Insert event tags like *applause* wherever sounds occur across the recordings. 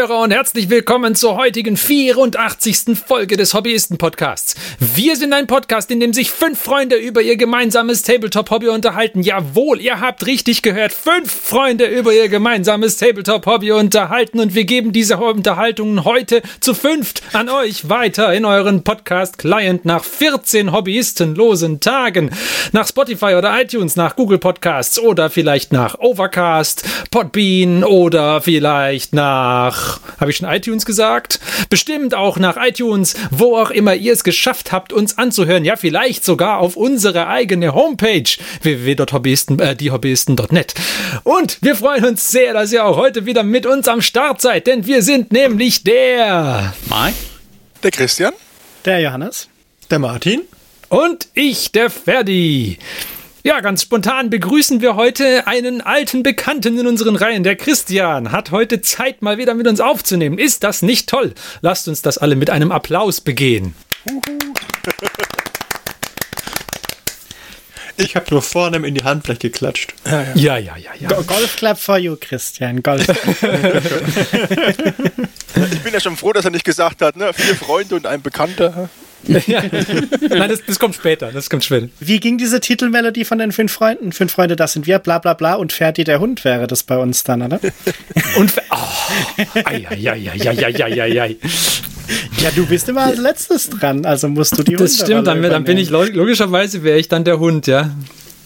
Hörer und herzlich willkommen zur heutigen 84. Folge des Hobbyisten-Podcasts. Wir sind ein Podcast, in dem sich fünf Freunde über ihr gemeinsames Tabletop-Hobby unterhalten. Jawohl, ihr habt richtig gehört. Fünf Freunde über ihr gemeinsames Tabletop-Hobby unterhalten und wir geben diese Unterhaltungen heute zu fünft an euch weiter in euren Podcast-Client nach 14 hobbyistenlosen Tagen. Nach Spotify oder iTunes, nach Google Podcasts oder vielleicht nach Overcast, Podbean oder vielleicht vielleicht nach, habe ich schon iTunes gesagt? Bestimmt auch nach iTunes, wo auch immer ihr es geschafft habt, uns anzuhören. Ja, vielleicht sogar auf unsere eigene Homepage www.hobbyisten, äh, diehobbyisten.net. Und wir freuen uns sehr, dass ihr auch heute wieder mit uns am Start seid, denn wir sind nämlich der Mike, der Christian, der Johannes, der Martin und ich, der Ferdi. Ja, ganz spontan begrüßen wir heute einen alten Bekannten in unseren Reihen. Der Christian hat heute Zeit, mal wieder mit uns aufzunehmen. Ist das nicht toll? Lasst uns das alle mit einem Applaus begehen. Ich habe nur vorne in die Handfläche geklatscht. Ja, ja, ja, ja. ja. Golf Club for you, Christian. Golf. *laughs* ich bin ja schon froh, dass er nicht gesagt hat, ne? Vier Freunde und ein Bekannter. *laughs* ja. Nein, das, das, kommt später. Das kommt später. Wie ging diese Titelmelodie von den fünf Freunden? Fünf Freunde, das sind wir, bla bla bla und Ferdi der Hund wäre das bei uns dann, oder? *laughs* und oh, ai, ai, ai, ai, ai, ai, ai. Ja, du bist immer als letztes dran, also musst du die Hunde Das stimmt, dann, dann, bin ich logischerweise wäre ich dann der Hund, ja.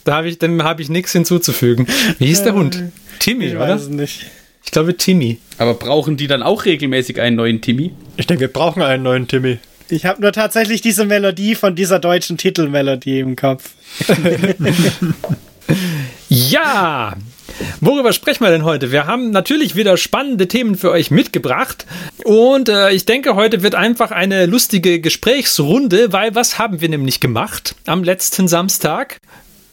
Da habe ich, dem habe ich nichts hinzuzufügen. Wie hieß der Hund? Timmy, ich oder? Weiß es nicht. Ich glaube Timmy. Aber brauchen die dann auch regelmäßig einen neuen Timmy? Ich denke, wir brauchen einen neuen Timmy. Ich habe nur tatsächlich diese Melodie von dieser deutschen Titelmelodie im Kopf. *laughs* ja, Worüber sprechen wir denn heute? Wir haben natürlich wieder spannende Themen für euch mitgebracht und äh, ich denke, heute wird einfach eine lustige Gesprächsrunde, weil was haben wir nämlich gemacht am letzten Samstag?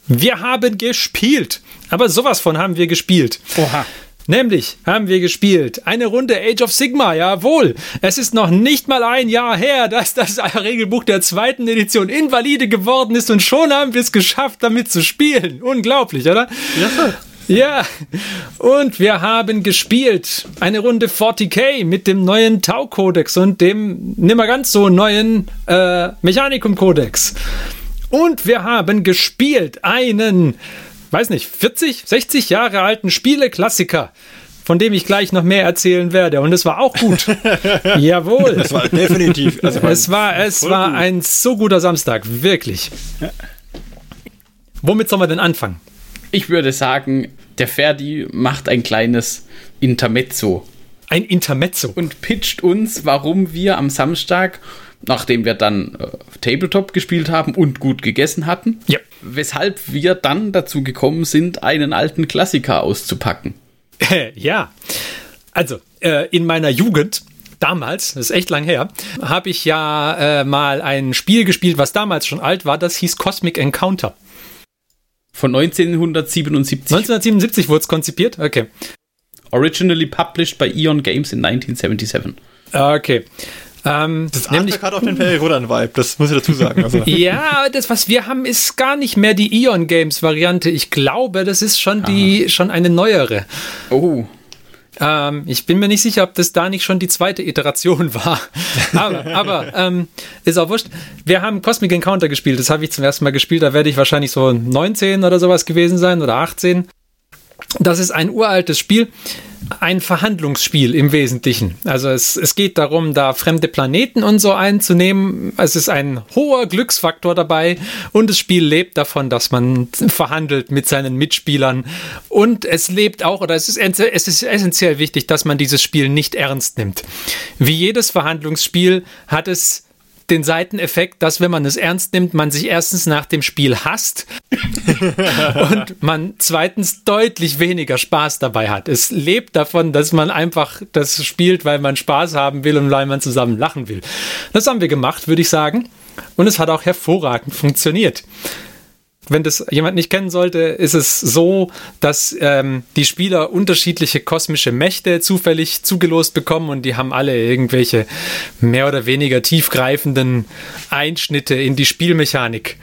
Wir haben gespielt, aber sowas von haben wir gespielt. Oha. Nämlich haben wir gespielt eine Runde Age of Sigma, jawohl. Es ist noch nicht mal ein Jahr her, dass das Regelbuch der zweiten Edition invalide geworden ist und schon haben wir es geschafft, damit zu spielen. Unglaublich, oder? Ja. Ja, und wir haben gespielt eine Runde 40k mit dem neuen Tau-Kodex und dem nimmer ganz so neuen äh, Mechanicum-Kodex. Und wir haben gespielt einen weiß nicht, 40, 60 Jahre alten Spieleklassiker, von dem ich gleich noch mehr erzählen werde. Und es war auch gut. *laughs* Jawohl. Es war definitiv. Also *laughs* es war, es war gut. ein so guter Samstag, wirklich. Womit sollen wir denn anfangen? Ich würde sagen, der Ferdi macht ein kleines Intermezzo. Ein Intermezzo. Und pitcht uns, warum wir am Samstag nachdem wir dann äh, Tabletop gespielt haben und gut gegessen hatten. Ja. Weshalb wir dann dazu gekommen sind, einen alten Klassiker auszupacken. *laughs* ja. Also, äh, in meiner Jugend damals, das ist echt lang her, habe ich ja äh, mal ein Spiel gespielt, was damals schon alt war, das hieß Cosmic Encounter. Von 1977. 1977 wurde es konzipiert? Okay. Originally published by Eon Games in 1977. Okay. Ähm, das Artwork hat auf den Fall Rodan-Vibe, das muss ich dazu sagen. Also. *laughs* ja, das, was wir haben, ist gar nicht mehr die Eon Games-Variante. Ich glaube, das ist schon die, schon eine neuere. Oh. Ähm, ich bin mir nicht sicher, ob das da nicht schon die zweite Iteration *laughs* war. aber, aber ähm, ist auch wurscht. Wir haben Cosmic Encounter gespielt. Das habe ich zum ersten Mal gespielt. Da werde ich wahrscheinlich so 19 oder sowas gewesen sein oder 18. Das ist ein uraltes Spiel ein Verhandlungsspiel im Wesentlichen. Also es, es geht darum, da fremde Planeten und so einzunehmen. Es ist ein hoher Glücksfaktor dabei und das Spiel lebt davon, dass man verhandelt mit seinen Mitspielern. Und es lebt auch, oder es ist, es ist essentiell wichtig, dass man dieses Spiel nicht ernst nimmt. Wie jedes Verhandlungsspiel hat es den Seiteneffekt, dass wenn man es ernst nimmt, man sich erstens nach dem Spiel hasst *laughs* und man zweitens deutlich weniger Spaß dabei hat. Es lebt davon, dass man einfach das spielt, weil man Spaß haben will und weil man zusammen lachen will. Das haben wir gemacht, würde ich sagen. Und es hat auch hervorragend funktioniert wenn das jemand nicht kennen sollte, ist es so, dass ähm, die Spieler unterschiedliche kosmische Mächte zufällig zugelost bekommen und die haben alle irgendwelche mehr oder weniger tiefgreifenden Einschnitte in die Spielmechanik.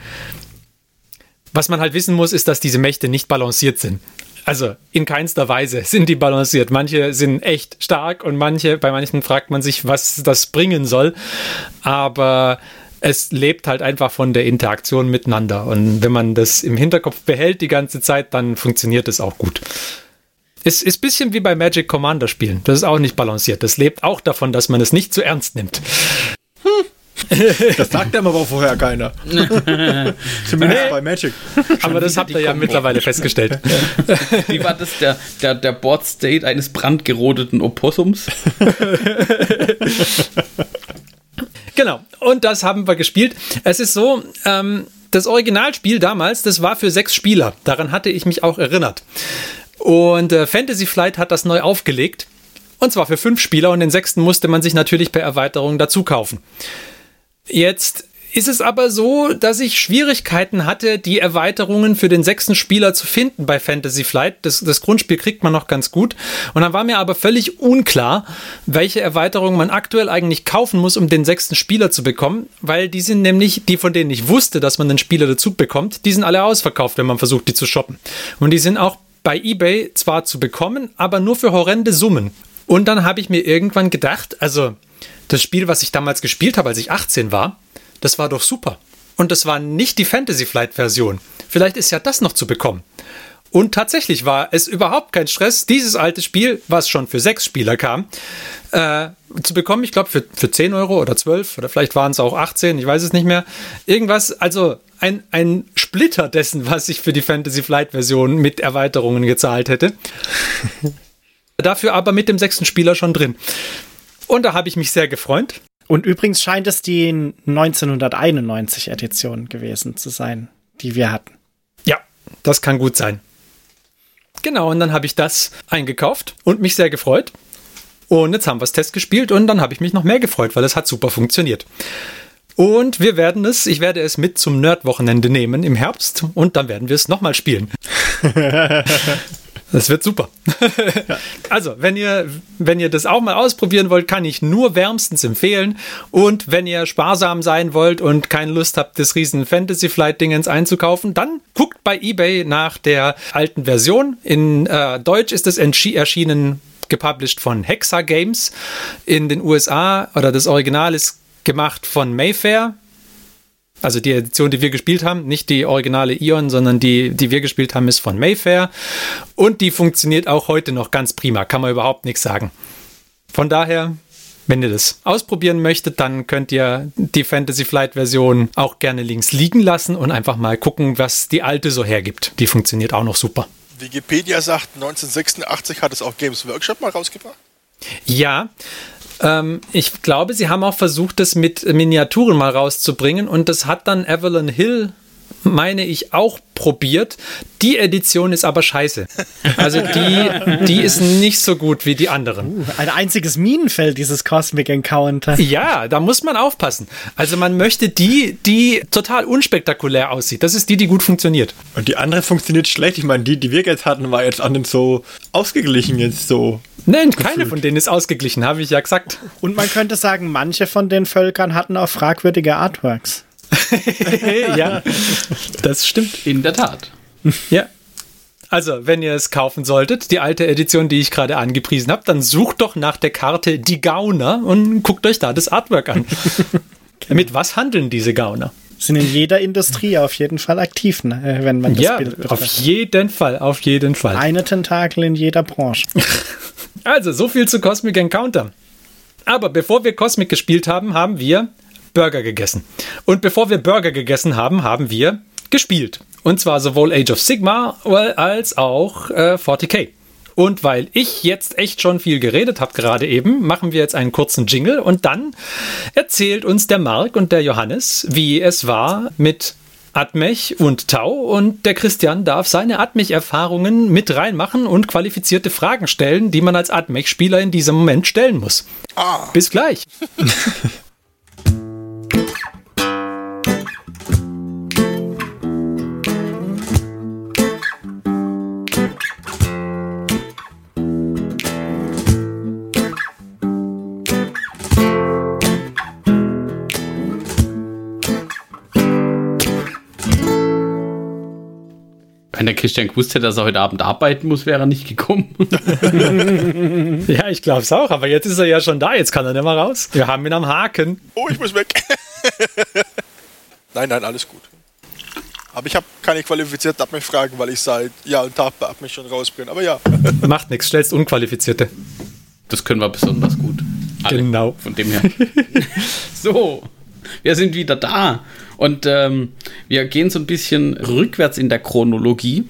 Was man halt wissen muss, ist, dass diese Mächte nicht balanciert sind. Also in keinster Weise *laughs* sind die balanciert. Manche sind echt stark und manche, bei manchen fragt man sich, was das bringen soll. Aber es lebt halt einfach von der Interaktion miteinander. Und wenn man das im Hinterkopf behält die ganze Zeit, dann funktioniert es auch gut. Es ist ein bisschen wie bei Magic Commander Spielen. Das ist auch nicht balanciert. Das lebt auch davon, dass man es nicht zu ernst nimmt. Das sagt einem aber vorher keiner. *laughs* Zumindest bei Magic. Aber das habt ihr ja Kombo. mittlerweile festgestellt. Wie war das der, der, der Board State eines brandgerodeten Opossums? *laughs* Genau, und das haben wir gespielt. Es ist so, ähm, das Originalspiel damals, das war für sechs Spieler. Daran hatte ich mich auch erinnert. Und äh, Fantasy Flight hat das neu aufgelegt. Und zwar für fünf Spieler und den sechsten musste man sich natürlich per Erweiterung dazu kaufen. Jetzt ist es aber so, dass ich Schwierigkeiten hatte, die Erweiterungen für den sechsten Spieler zu finden bei Fantasy Flight. Das, das Grundspiel kriegt man noch ganz gut. Und dann war mir aber völlig unklar, welche Erweiterungen man aktuell eigentlich kaufen muss, um den sechsten Spieler zu bekommen, weil die sind nämlich, die von denen ich wusste, dass man den Spieler dazu bekommt, die sind alle ausverkauft, wenn man versucht, die zu shoppen. Und die sind auch bei eBay zwar zu bekommen, aber nur für horrende Summen. Und dann habe ich mir irgendwann gedacht, also das Spiel, was ich damals gespielt habe, als ich 18 war, das war doch super. Und das war nicht die Fantasy Flight Version. Vielleicht ist ja das noch zu bekommen. Und tatsächlich war es überhaupt kein Stress, dieses alte Spiel, was schon für sechs Spieler kam, äh, zu bekommen. Ich glaube, für, für 10 Euro oder 12 oder vielleicht waren es auch 18, ich weiß es nicht mehr. Irgendwas, also ein, ein Splitter dessen, was ich für die Fantasy Flight Version mit Erweiterungen gezahlt hätte. *laughs* Dafür aber mit dem sechsten Spieler schon drin. Und da habe ich mich sehr gefreut. Und übrigens scheint es die 1991 Edition gewesen zu sein, die wir hatten. Ja, das kann gut sein. Genau, und dann habe ich das eingekauft und mich sehr gefreut. Und jetzt haben wir es Test gespielt und dann habe ich mich noch mehr gefreut, weil es hat super funktioniert. Und wir werden es, ich werde es mit zum Nerd-Wochenende nehmen im Herbst und dann werden wir es nochmal spielen. *laughs* Das wird super. *laughs* Also, wenn ihr, wenn ihr das auch mal ausprobieren wollt, kann ich nur wärmstens empfehlen. Und wenn ihr sparsam sein wollt und keine Lust habt, das riesen Fantasy Flight Dingens einzukaufen, dann guckt bei eBay nach der alten Version. In äh, Deutsch ist es erschienen, gepublished von Hexa Games in den USA oder das Original ist gemacht von Mayfair. Also die Edition, die wir gespielt haben, nicht die originale Ion, sondern die, die wir gespielt haben, ist von Mayfair. Und die funktioniert auch heute noch ganz prima, kann man überhaupt nichts sagen. Von daher, wenn ihr das ausprobieren möchtet, dann könnt ihr die Fantasy Flight Version auch gerne links liegen lassen und einfach mal gucken, was die alte so hergibt. Die funktioniert auch noch super. Wikipedia sagt, 1986 hat es auch Games Workshop mal rausgebracht. Ja, ähm, ich glaube, sie haben auch versucht, das mit Miniaturen mal rauszubringen und das hat dann Evelyn Hill, meine ich, auch probiert. Die Edition ist aber scheiße. Also die, die ist nicht so gut wie die anderen. Ein einziges Minenfeld, dieses Cosmic Encounter. Ja, da muss man aufpassen. Also man möchte die, die total unspektakulär aussieht. Das ist die, die gut funktioniert. Und die andere funktioniert schlecht. Ich meine, die, die wir jetzt hatten, war jetzt an den so ausgeglichen jetzt so. Nein, keine von denen ist ausgeglichen, habe ich ja gesagt. Und man könnte sagen, manche von den Völkern hatten auch fragwürdige Artworks. *laughs* ja, das stimmt. In der Tat. Ja. Also, wenn ihr es kaufen solltet, die alte Edition, die ich gerade angepriesen habe, dann sucht doch nach der Karte Die Gauner und guckt euch da das Artwork an. *laughs* Mit was handeln diese Gauner? Sind in jeder Industrie auf jeden Fall aktiv, ne, wenn man das ja, Bild auf betrachtet. jeden Fall, auf jeden Fall. Eine Tentakel in jeder Branche. *laughs* Also, so viel zu Cosmic Encounter. Aber bevor wir Cosmic gespielt haben, haben wir Burger gegessen. Und bevor wir Burger gegessen haben, haben wir gespielt. Und zwar sowohl Age of Sigma als auch äh, 40k. Und weil ich jetzt echt schon viel geredet habe gerade eben, machen wir jetzt einen kurzen Jingle und dann erzählt uns der Marc und der Johannes, wie es war mit Atmech und Tau und der Christian darf seine Atmech-Erfahrungen mit reinmachen und qualifizierte Fragen stellen, die man als Atmech-Spieler in diesem Moment stellen muss. Bis gleich. *laughs* Wenn der Christian gewusst hätte, dass er heute Abend arbeiten muss, wäre er nicht gekommen. *laughs* Ja, ich glaube es auch, aber jetzt ist er ja schon da, jetzt kann er nicht mehr raus. Wir haben ihn am Haken. Oh, ich muss weg. *laughs* nein, nein, alles gut. Aber ich habe keine qualifizierten Abmechfragen, weil ich seit Jahr und Tag bei Abmech schon raus bin. Aber ja, *laughs* Macht nichts, stellst Unqualifizierte. Das können wir besonders gut. Alle. Genau. Von dem her. so, wir sind wieder da. Und ähm, wir gehen so ein bisschen rückwärts in der Chronologie.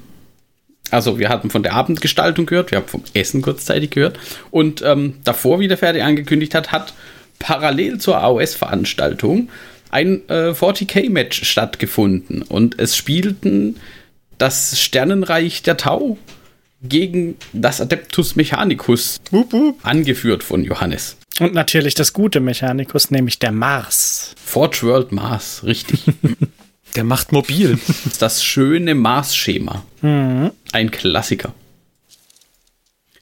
Also wir hatten von der Abendgestaltung gehört, wir haben vom Essen kurzzeitig gehört. Und ähm, davor, wie der Ferdi angekündigt hat, hat parallel zur AOS-Veranstaltung ein äh, 40k-Match stattgefunden. Und es spielten das Sternenreich der Tau gegen das Adeptus Mechanicus, angeführt von Johannes. Und natürlich das gute Mechanikus, nämlich der Mars. Forge World Mars, richtig. *laughs* Der macht mobil. das schöne Mars-Schema. Ein Klassiker.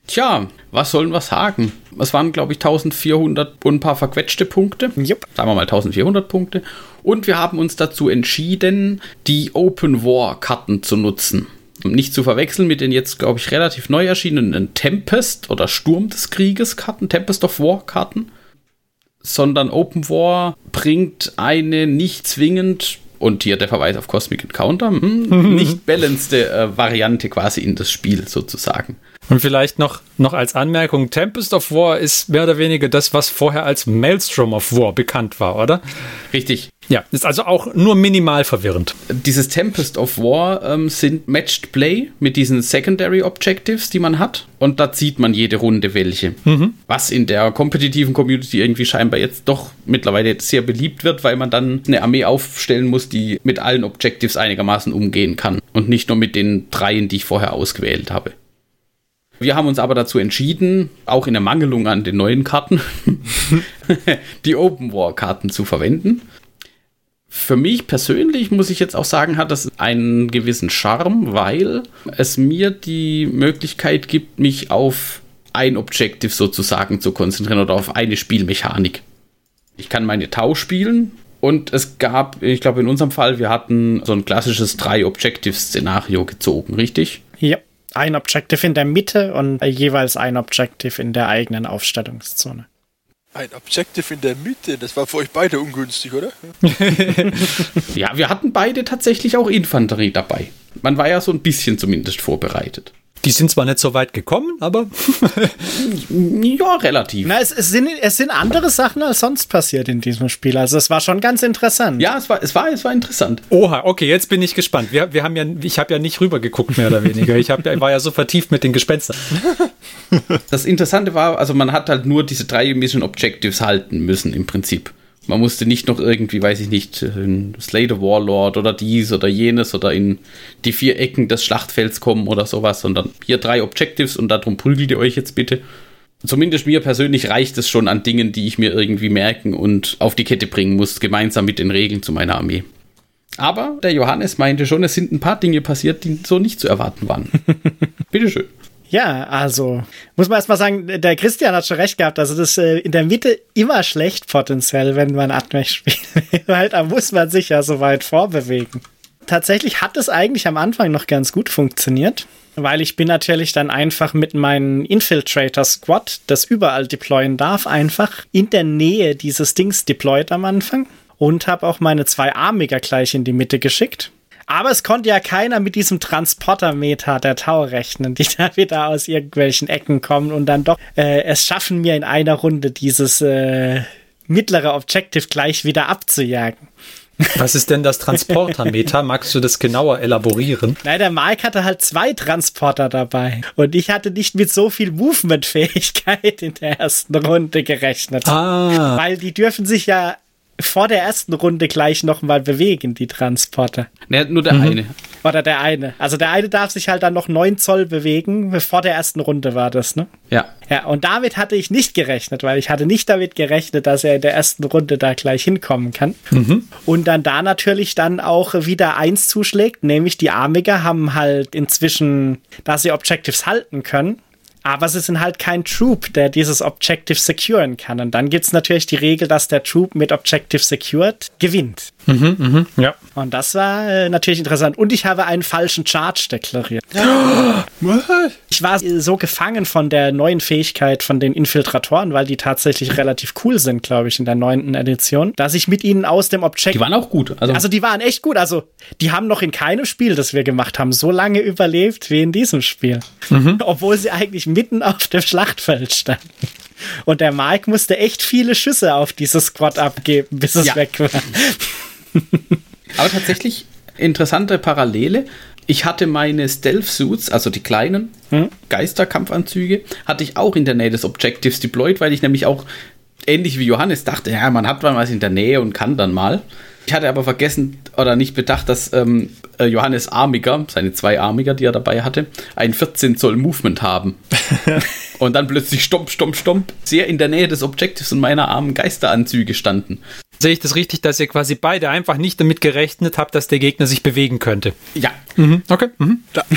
Tja, was sollen wir sagen? Es waren, glaube ich, 1400 und ein paar verquetschte Punkte. Jupp. Sagen wir mal 1400 Punkte. Und wir haben uns dazu entschieden, die Open War-Karten zu nutzen. Nicht zu verwechseln mit den jetzt, glaube ich, relativ neu erschienenen Tempest oder Sturm des Krieges Karten, Tempest of War Karten, sondern Open War bringt eine nicht zwingend, und hier der Verweis auf Cosmic Encounter, hm, *laughs* nicht balancede äh, Variante quasi in das Spiel sozusagen. Und vielleicht noch, noch als Anmerkung, Tempest of War ist mehr oder weniger das, was vorher als Maelstrom of War bekannt war, oder? Richtig. Ja, ist also auch nur minimal verwirrend. Dieses Tempest of War ähm, sind Matched Play mit diesen Secondary Objectives, die man hat. Und da zieht man jede Runde welche. Was in der kompetitiven Community irgendwie scheinbar jetzt doch mittlerweile sehr beliebt wird, weil man dann eine Armee aufstellen muss, die mit allen Objectives einigermaßen umgehen kann. Und nicht nur mit den dreien, die ich vorher ausgewählt habe. Wir haben uns aber dazu entschieden, auch in Ermangelung an den neuen Karten, *laughs* die Open War Karten zu verwenden. Für mich persönlich muss ich jetzt auch sagen, hat das einen gewissen Charme, weil es mir die Möglichkeit gibt, mich auf ein Objective sozusagen zu konzentrieren oder auf eine Spielmechanik. Ich kann meine Tau spielen und es gab, ich glaube in unserem Fall, wir hatten so ein klassisches Drei-Objective-Szenario gezogen, richtig? Ja. Ein Objective in der Mitte und jeweils ein Objective in der eigenen Aufstellungszone. ein Objective in der Mitte, das war für euch beide ungünstig, oder? *laughs* Ja, wir hatten beide tatsächlich auch Infanterie dabei. Man war ja so ein bisschen zumindest vorbereitet. Die sind zwar nicht so weit gekommen, aber *laughs* Ja, relativ. Na, es, es, sind, es sind andere Sachen als sonst passiert in diesem Spiel. Also es war schon ganz interessant. Ja, es war, es war, es war interessant. Oha, okay, jetzt bin ich gespannt. Wir, wir haben ja, ich habe ja nicht rübergeguckt, mehr oder weniger. Ich hab, war ja so vertieft mit den Gespenstern. Das Interessante war, also man hat halt nur diese drei Mission Objectives halten müssen im Prinzip. Man musste nicht noch irgendwie, weiß ich nicht, in Slay the Warlord oder dies oder jenes oder in die vier Ecken des Schlachtfelds kommen oder sowas, sondern hier drei Objectives und darum prügelt ihr euch jetzt bitte. Zumindest mir persönlich reicht es schon an Dingen, die ich mir irgendwie merken und auf die Kette bringen muss, gemeinsam mit den Regeln zu meiner Armee. Aber der Johannes meinte schon, es sind ein paar Dinge passiert, die so nicht zu erwarten waren. *laughs* Bitteschön. Ja, also muss man erstmal sagen, der Christian hat schon recht gehabt. Also das äh, in der Mitte immer schlecht potenziell, wenn man Admech *laughs* spielt. Weil da muss man sich ja so weit vorbewegen. Tatsächlich hat es eigentlich am Anfang noch ganz gut funktioniert, weil ich bin natürlich dann einfach mit meinem Infiltrator Squad, das überall deployen darf, einfach in der Nähe dieses Dings deployed am Anfang und habe auch meine zwei Armiger gleich in die Mitte geschickt. Aber es konnte ja keiner mit diesem Transportermeter der Tau rechnen, die *laughs* da wieder aus irgendwelchen Ecken kommen und dann doch äh, es schaffen, mir in einer Runde dieses äh, mittlere Objective gleich wieder abzujagen. *laughs* Was ist denn das Transportermeter? *laughs* Magst du das genauer elaborieren? Nein, der Mike hatte halt zwei Transporter dabei. Und ich hatte nicht mit so viel Movement-Fähigkeit in der ersten Runde gerechnet. Ah, Weil die dürfen sich ja vor der ersten Runde gleich nochmal bewegen, die Transporter. Ne, nur der eine. Oder der eine. Also der eine darf sich halt dann noch 9 Zoll bewegen. Vor der ersten Runde war das, ne? Ja. Ja, und damit hatte ich nicht gerechnet, weil ich hatte nicht damit gerechnet, dass er in der ersten Runde da gleich hinkommen kann. Und dann da natürlich dann auch wieder eins zuschlägt, nämlich die Armiger haben halt inzwischen, da sie Objectives halten können, aber sie sind halt kein Troop, der dieses Objective securen kann. Und dann gibt's natürlich die Regel, dass der Troop mit Objective secured gewinnt. Ja. Und das war äh, natürlich interessant. Und ich habe einen falschen Charge deklariert. *gasps* What? Ich war so gefangen von der neuen Fähigkeit von den Infiltratoren, weil die tatsächlich relativ cool sind, glaube ich, in der neunten Edition, dass ich mit ihnen aus dem Object Die waren auch gut. Also, Also die waren echt gut. Also die haben noch in keinem Spiel, das wir gemacht haben, so lange überlebt wie in diesem Spiel. *laughs* Obwohl sie eigentlich mitten auf dem Schlachtfeld standen. Und der Mike musste echt viele Schüsse auf dieses Squad abgeben, bis es Ja. weg war. *laughs* *laughs* aber tatsächlich interessante Parallele. Ich hatte meine Stealth-Suits, also die kleinen Geisterkampfanzüge, hatte ich auch in der Nähe des Objectives deployed, weil ich nämlich auch ähnlich wie Johannes dachte, ja, man hat mal was in der Nähe und kann dann mal. Ich hatte aber vergessen oder nicht bedacht, dass ähm, äh, Johannes Armiger, seine zwei Armiger, die er dabei hatte, ein 14 Zoll Movement haben. *laughs* und dann plötzlich stomp, stomp, stomp, sehr in der Nähe des Objectives und meiner armen Geisteranzüge standen. Sehe ich das richtig, dass ihr quasi beide einfach nicht damit gerechnet habt, dass der Gegner sich bewegen könnte? Ja, Mhm. Okay. Mhm. *laughs*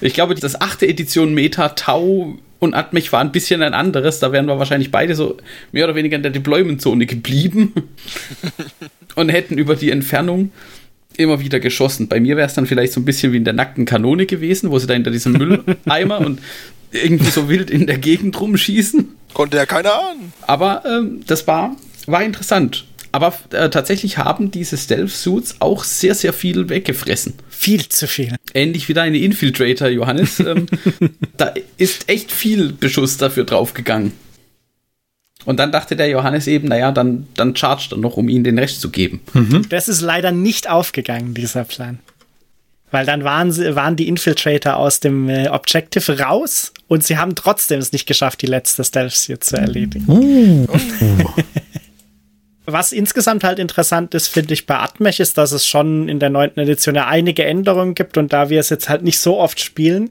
Ich glaube, das achte Edition Meta Tau und Atmech war ein bisschen ein anderes. Da wären wir wahrscheinlich beide so mehr oder weniger in der Deployment-Zone geblieben *laughs* und hätten über die Entfernung immer wieder geschossen. Bei mir wäre es dann vielleicht so ein bisschen wie in der nackten Kanone gewesen, wo sie da hinter diesem Mülleimer *laughs* und irgendwie so wild in der Gegend rumschießen. Konnte ja keiner ahnen. Aber ähm, das war, war interessant. Aber äh, tatsächlich haben diese Stealth-Suits auch sehr, sehr viel weggefressen Viel zu viel. ähnlich wie deine Infiltrator, Johannes, ähm, *laughs* da ist echt viel Beschuss dafür draufgegangen. Und dann dachte der Johannes eben, naja, dann, dann chargt er noch, um ihnen den Rest zu geben. Das ist leider nicht aufgegangen, dieser Plan. Weil dann waren, sie, waren die Infiltrator aus dem äh, Objective raus und sie haben trotzdem es nicht geschafft, die letzte Stealth hier zu erledigen. *laughs* Was insgesamt halt interessant ist, finde ich, bei Atmech ist, dass es schon in der neunten Edition ja einige Änderungen gibt und da wir es jetzt halt nicht so oft spielen,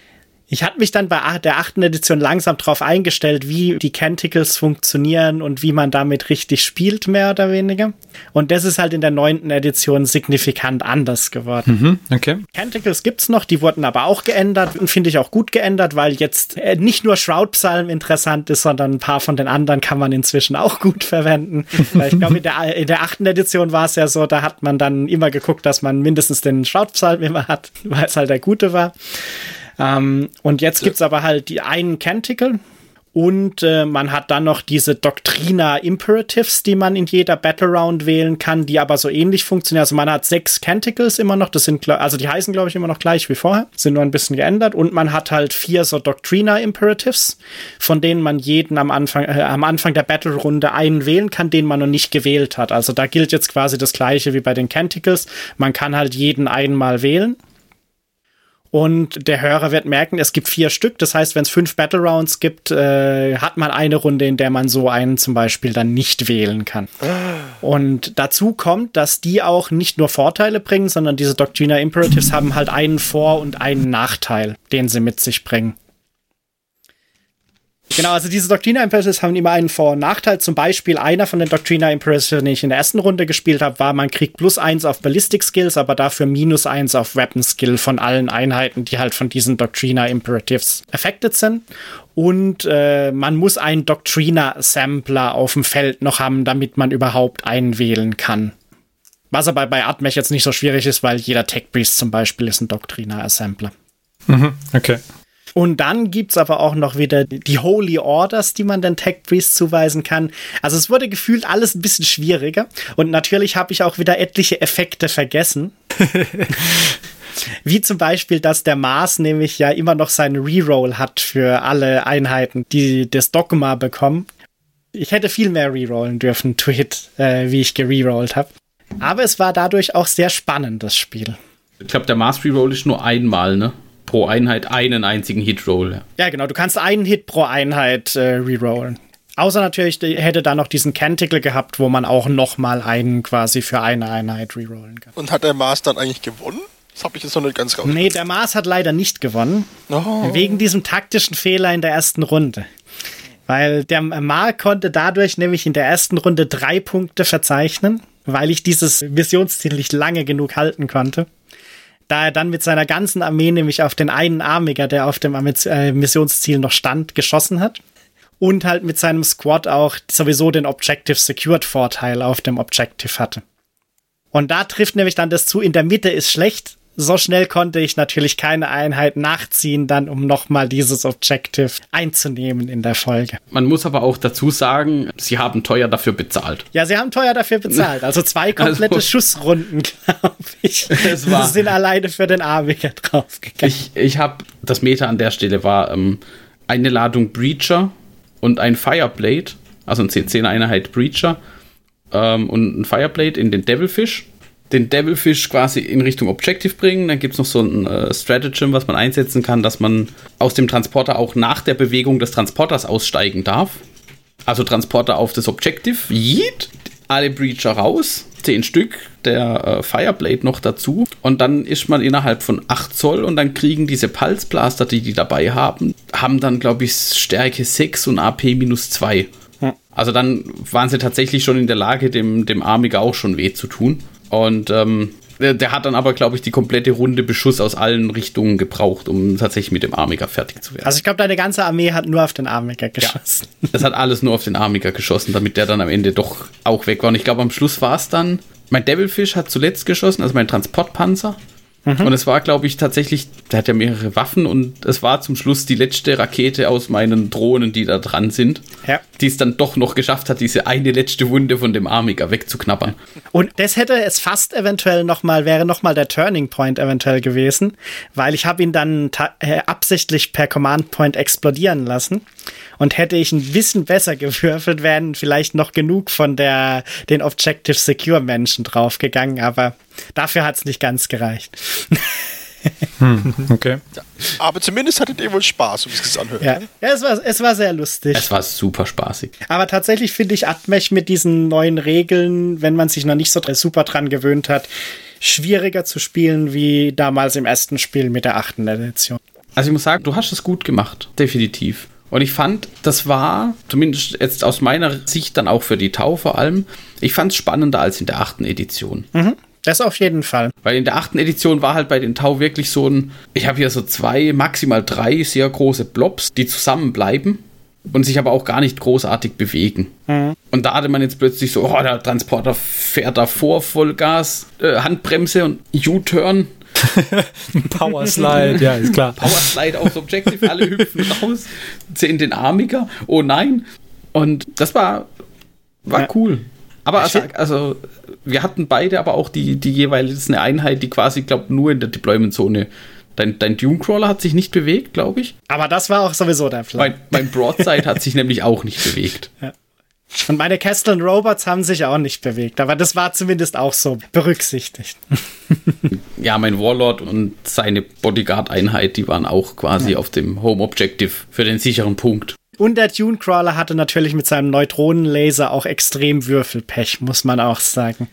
ich hatte mich dann bei der achten Edition langsam drauf eingestellt, wie die Canticles funktionieren und wie man damit richtig spielt, mehr oder weniger. Und das ist halt in der neunten Edition signifikant anders geworden. Mhm. Okay. Canticles gibt's noch, die wurden aber auch geändert und finde ich auch gut geändert, weil jetzt äh, nicht nur Shroud-Psalm interessant ist, sondern ein paar von den anderen kann man inzwischen auch gut verwenden. *laughs* weil ich glaube, in der, in der achten Edition war es ja so, da hat man dann immer geguckt, dass man mindestens den Shroud-Psalm immer hat, weil es halt der gute war. Ähm, und jetzt gibt's aber halt die einen Canticle. Und äh, man hat dann noch diese Doctrina Imperatives, die man in jeder Battle Round wählen kann, die aber so ähnlich funktionieren. Also man hat sechs Canticles immer noch, das sind, also die heißen, glaube ich, immer noch gleich wie vorher, sind nur ein bisschen geändert. Und man hat halt vier so Doctrina Imperatives, von denen man jeden am Anfang, äh, am Anfang der Battle-Runde einen wählen kann, den man noch nicht gewählt hat. Also da gilt jetzt quasi das gleiche wie bei den Canticles. Man kann halt jeden einmal wählen. Und der Hörer wird merken, es gibt vier Stück. Das heißt, wenn es fünf Battle Rounds gibt, äh, hat man eine Runde, in der man so einen zum Beispiel dann nicht wählen kann. Und dazu kommt, dass die auch nicht nur Vorteile bringen, sondern diese Doctrina Imperatives haben halt einen Vor- und einen Nachteil, den sie mit sich bringen. Genau, also diese Doctrina Imperatives haben immer einen Vor- und Nachteil. Zum Beispiel einer von den Doctrina Imperatives, den ich in der ersten Runde gespielt habe, war, man kriegt plus eins auf Ballistic Skills, aber dafür minus eins auf Weapon Skill von allen Einheiten, die halt von diesen Doctrina Imperatives affected sind. Und äh, man muss einen Doctrina Sampler auf dem Feld noch haben, damit man überhaupt einen wählen kann. Was aber bei Atmech jetzt nicht so schwierig ist, weil jeder Tech Priest zum Beispiel ist ein Doctrina Assembler. Okay. Und dann gibt's aber auch noch wieder die Holy Orders, die man den Tech Priest zuweisen kann. Also es wurde gefühlt alles ein bisschen schwieriger. Und natürlich habe ich auch wieder etliche Effekte vergessen. *laughs* Wie zum Beispiel, dass der Mars nämlich ja immer noch seinen Reroll hat für alle Einheiten, die das Dogma bekommen. Ich hätte viel mehr rerollen dürfen, to hit, äh, wie ich gererollt habe. Aber es war dadurch auch sehr spannend, das Spiel. Ich glaube, der Mastery Roll ist nur einmal, ne? Pro Einheit einen einzigen Hit-Roll. Ja. Ja, genau. Du kannst einen Hit pro Einheit äh, rerollen. Außer natürlich, die hätte da noch diesen Canticle gehabt, wo man auch noch mal einen quasi für eine Einheit rerollen kann. Und hat der Mars dann eigentlich gewonnen? Das habe ich jetzt noch nicht ganz raus. Nee, der Mars hat leider nicht gewonnen. Oh. Wegen diesem taktischen Fehler in der ersten Runde. Weil der Mar konnte dadurch nämlich in der ersten Runde drei Punkte verzeichnen, weil ich dieses Missionsziel nicht lange genug halten konnte. Da er dann mit seiner ganzen Armee nämlich auf den einen Armiger, der auf dem äh, Missionsziel noch stand, geschossen hat. Und halt mit seinem Squad auch sowieso den Objective Secured Vorteil auf dem Objective hatte. Und da trifft nämlich dann das zu, in der Mitte ist schlecht. So schnell konnte ich natürlich keine Einheit nachziehen, dann um nochmal dieses Objective einzunehmen in der Folge. Man muss aber auch dazu sagen, sie haben teuer dafür bezahlt. Ja, sie haben teuer dafür bezahlt. Also zwei *laughs* komplette Also- Schussrunden, *laughs* glaube ich, Es war- sind alleine für den Amiga draufgegangen. Ich, ich habe, das Meta an der Stelle war ähm, eine Ladung Breacher und ein Fireblade, also eine 10 Einheit Breacher ähm, und ein Fireblade in den Devilfish. Den Devilfish quasi in Richtung Objective bringen. Dann gibt es noch so ein äh, Stratagem, was man einsetzen kann, dass man aus dem Transporter auch nach der Bewegung des Transporters aussteigen darf. Also Transporter auf das Objective. Yeet, alle Breacher raus. 10 Stück, der äh, Fireblade noch dazu. Und dann ist man innerhalb von 8 Zoll und dann kriegen diese Pulse Blaster, die die dabei haben, haben dann, glaube ich, Stärke 6 und AP minus 2. Also dann waren sie tatsächlich schon in der Lage, dem, dem Amiga auch schon weh zu tun. Und ähm, der, der hat dann aber, glaube ich, die komplette Runde Beschuss aus allen Richtungen gebraucht, um tatsächlich mit dem Amiga fertig zu werden. Also ich glaube, deine ganze Armee hat nur auf den Amiga geschossen. *laughs* Es hat alles nur auf den Amiga geschossen, damit der dann am Ende doch auch weg war. Und ich glaube, am Schluss war es dann. Mein Devilfish hat zuletzt geschossen, also mein Transportpanzer. Und es war, glaube ich, tatsächlich, der hat ja mehrere Waffen und es war zum Schluss die letzte Rakete aus meinen Drohnen, die da dran sind, Ja. die es dann doch noch geschafft hat, diese eine letzte Wunde von dem Amiga wegzuknabbern. Und das hätte es fast eventuell noch mal wäre noch mal der Turning Point eventuell gewesen, weil ich habe ihn dann äh, absichtlich per Command Point explodieren lassen und hätte ich ein bisschen besser *laughs* gewürfelt, wären vielleicht noch genug von der den Objective Secure Menschen draufgegangen, aber dafür hat es nicht ganz gereicht. Okay. Aber zumindest hattet ihr wohl Spaß, um es sich anhört. Ja, ja es war es war sehr lustig. Es war super spaßig. Aber tatsächlich finde ich Atmech mit diesen neuen Regeln, wenn man sich noch nicht so super dran gewöhnt hat, schwieriger zu spielen wie damals im ersten Spiel mit der achten Edition. Also ich muss sagen, du hast es gut gemacht, definitiv. Und ich fand, das war, zumindest jetzt aus meiner Sicht dann auch für die Tau vor allem, ich fand es spannender als in der achten Edition. Das auf jeden Fall. Weil in der achten Edition war halt bei den Tau wirklich so ein, ich habe hier so zwei, maximal drei sehr große Blobs, die zusammenbleiben und sich aber auch gar nicht großartig bewegen. Und da hatte man jetzt plötzlich so, oh, der Transporter fährt davor, Vollgas, äh, Handbremse und U-Turn, *laughs* Power Slide, ja, ist klar. Powerslide aufs Objective, alle hüpfen *laughs* raus, sehen den Amiga, oh nein. Und das war, war Ja. cool. Aber also, also, wir hatten beide aber auch die, die jeweils eine Einheit, die quasi, glaube nur in der Deployment-Zone. Dein, dein Dune-Crawler hat sich nicht bewegt, glaube ich. Aber das war auch sowieso der Plan. Mein, mein Broadside hat sich *laughs* nämlich auch nicht bewegt. Und meine Castle Robots haben sich auch nicht bewegt. Aber das war zumindest auch so berücksichtigt. *laughs* Ja, mein Warlord und seine Bodyguard-Einheit, die waren auch quasi auf dem Home Objective für den sicheren Punkt. Und der Dune Crawler hatte natürlich mit seinem Neutronenlaser auch extrem Würfelpech, muss man auch sagen.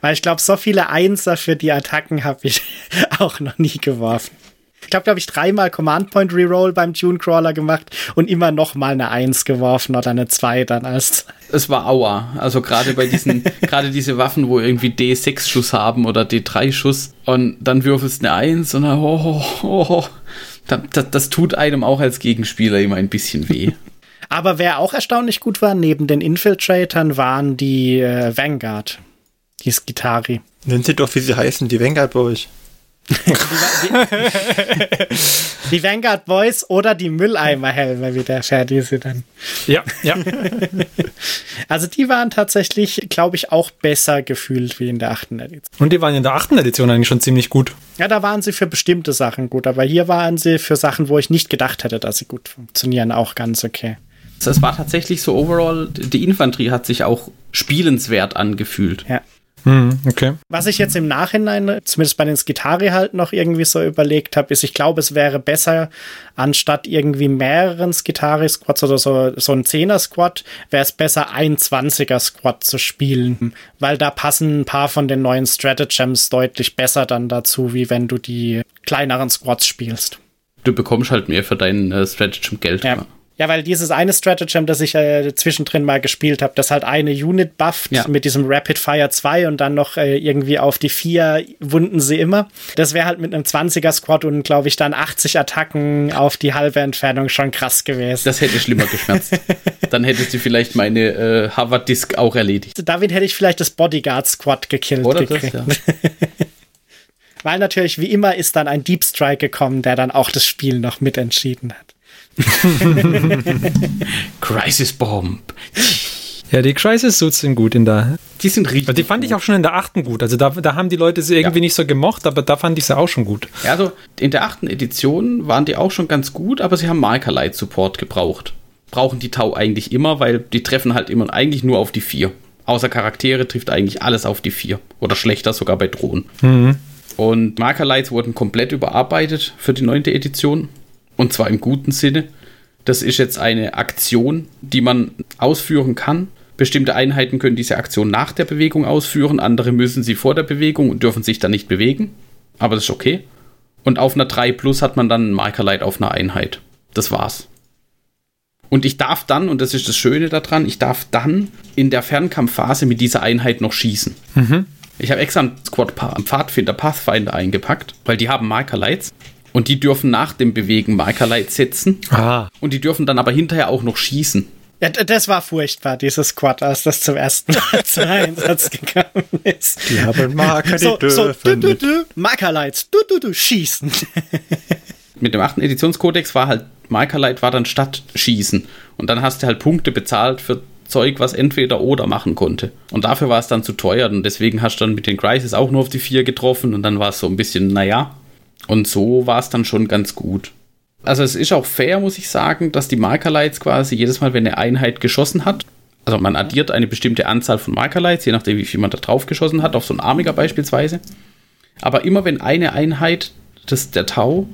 Weil ich glaube, so viele Einser für die Attacken habe ich *laughs* auch noch nie geworfen. Ich glaube, glaube ich, dreimal Command Point Reroll beim Dune Crawler gemacht und immer noch mal eine Eins geworfen oder eine Zwei dann als. Es war Aua. Also gerade bei diesen, *laughs* gerade diese Waffen, wo irgendwie D6-Schuss haben oder D3-Schuss und dann würfelst eine 1 und dann, oh, oh, oh, das, das, das tut einem auch als Gegenspieler immer ein bisschen weh. *laughs* Aber wer auch erstaunlich gut war, neben den Infiltratern, waren die äh, Vanguard. Die Skitari. Nennen Sie doch, wie sie heißen, die Vanguard euch. *laughs* Die Vanguard Boys oder die Mülleimerhelme, wie der Ferdi sie dann. Ja, ja. *laughs* Also die waren tatsächlich, glaube ich, auch besser gefühlt wie in der achten Edition. Und die waren in der achten Edition eigentlich schon ziemlich gut. Ja, da waren sie für bestimmte Sachen gut, aber hier waren sie für Sachen, wo ich nicht gedacht hätte, dass sie gut funktionieren, auch ganz okay. Es war tatsächlich so overall, die Infanterie hat sich auch spielenswert angefühlt. Ja. Hm, okay. Was ich jetzt im Nachhinein, zumindest bei den Skitari halt noch irgendwie so überlegt habe, ist, ich glaube, es wäre besser, anstatt irgendwie mehreren Skitari-Squads oder so, so ein 10er-Squad, wäre es besser, ein 20er-Squad zu spielen. Weil da passen ein paar von den neuen Stratagems deutlich besser dann dazu, wie wenn du die kleineren Squads spielst. Du bekommst halt mehr für dein äh, Stratagem Geld. Ja. Ja, weil dieses eine Stratagem, das ich äh, zwischendrin mal gespielt habe, das halt eine Unit bufft Ja. mit diesem Rapid Fire 2 und dann noch äh, irgendwie auf die 4 wunden sie immer. Das wäre halt mit einem 20er Squad und glaube ich dann 80 Attacken auf die halbe Entfernung schon krass gewesen. Das hätte schlimmer geschmerzt. *laughs* Dann hättest du vielleicht meine äh, Harvard Disk auch erledigt. Damit hätte ich vielleicht das Bodyguard Squad gekillt Oder das, gekriegt. ja. *laughs* Weil natürlich, wie immer, ist dann ein Deep Strike gekommen, der dann auch das Spiel noch mitentschieden hat. *laughs* Crisis Bomb. Ja, die Crisis Suits sind gut in der. Die sind richtig. Die fand ich auch schon in der achten gut. Also da, da haben die Leute sie irgendwie Ja. nicht so gemocht, aber da fand ich sie auch schon gut. Ja, also in der achten Edition waren die auch schon ganz gut, aber sie haben Marker Light Support gebraucht. Brauchen die Tau eigentlich immer, weil die treffen halt immer eigentlich nur auf die vier. Außer Charaktere trifft eigentlich alles auf die vier. Oder schlechter sogar bei Drohnen. Und Marker Lights wurden komplett überarbeitet für die neunte Edition. Und zwar im guten Sinne. Das ist jetzt eine Aktion, die man ausführen kann. Bestimmte Einheiten können diese Aktion nach der Bewegung ausführen, andere müssen sie vor der Bewegung und dürfen sich dann nicht bewegen. Aber das ist okay. Und auf einer 3 Plus hat man dann ein Markerlight auf einer Einheit. Das war's. Und ich darf dann, und das ist das Schöne daran, ich darf dann in der Fernkampfphase mit dieser Einheit noch schießen. Ich habe extra einen Squad Pfadfinder Pathfinder eingepackt, weil die haben Markerlights. Und die dürfen nach dem Bewegen Markerlights setzen. Ah. Und die dürfen dann aber hinterher auch noch schießen. Ja, das war furchtbar, dieses Squad, als das zum ersten Mal *laughs* zum Einsatz gekommen ist. Die haben Marker, die So, so, du, dürfen du, du, Markerlights, du, du, du, schießen. *laughs* mit dem achten Editionskodex war halt Markerlight war dann statt Schießen. Und dann hast du halt Punkte bezahlt für Zeug, was entweder oder machen konnte. Und dafür war es dann zu teuer. Und deswegen hast du dann mit den Crisis auch nur auf die vier getroffen. Und dann war es so ein bisschen, naja. Und so war es dann schon ganz gut. Also es ist auch fair, muss ich sagen, dass die Markerlights quasi jedes Mal, wenn eine Einheit geschossen hat, also man addiert eine bestimmte Anzahl von Markerlights, je nachdem, wie viel man da drauf geschossen hat, auf so einen Armiger beispielsweise. Aber immer wenn eine Einheit, das ist der Tau,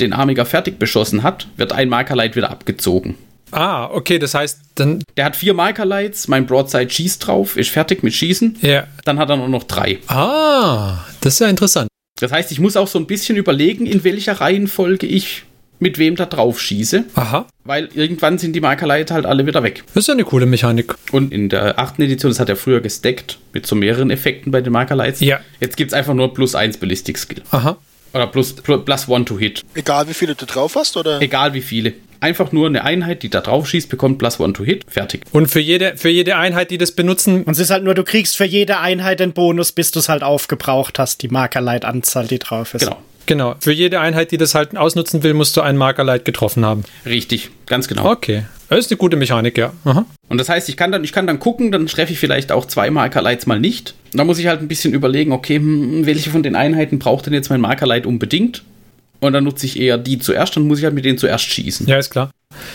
den Armiger fertig beschossen hat, wird ein Markerlight wieder abgezogen. Ah, okay, das heißt, dann. Der hat vier Markerlights, mein Broadside schießt drauf, ist fertig mit Schießen. Ja. Dann hat er nur noch drei. Ah, das ist ja interessant. Das heißt, ich muss auch so ein bisschen überlegen, in welcher Reihenfolge ich mit wem da drauf schieße, Aha. weil irgendwann sind die Markerlights halt alle wieder weg. Das ist ja eine coole Mechanik. Und in der achten Edition, das hat er früher gesteckt, mit so mehreren Effekten bei den Markerlights. Ja. Jetzt gibt es einfach nur plus 1 Ballistic Skill. Aha. Oder plus, plus, plus one to hit. Egal wie viele du drauf hast, oder? Egal wie viele. Einfach nur eine Einheit, die da drauf schießt, bekommt plus one to hit. Fertig. Und für jede, für jede Einheit, die das benutzen, Und es ist halt nur, du kriegst für jede Einheit den Bonus, bis du es halt aufgebraucht hast, die Markerlight-Anzahl, die drauf ist. Genau. genau, für jede Einheit, die das halt ausnutzen will, musst du einen Markerlight getroffen haben. Richtig. Ganz genau. Okay. Das ist eine gute Mechanik, ja. Aha. Und das heißt, ich kann dann, ich kann dann gucken, dann treffe ich vielleicht auch zwei Markerlights mal nicht. Da muss ich halt ein bisschen überlegen, okay, hm, welche von den Einheiten braucht denn jetzt mein Markerlight unbedingt? Und dann nutze ich eher die zuerst, dann muss ich halt mit denen zuerst schießen. Ja, ist klar.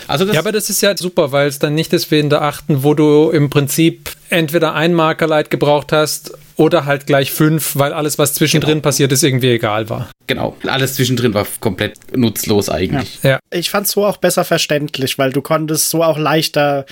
Also das Ja, aber das ist ja super, weil es dann nicht ist wie in der achten, wo du im Prinzip entweder ein Markerlight gebraucht hast oder halt gleich fünf, weil alles, was zwischendrin Genau. passiert ist, irgendwie egal war. genau, alles zwischendrin war komplett nutzlos eigentlich. Ja. Ich fand es so auch besser verständlich, weil du konntest so auch leichter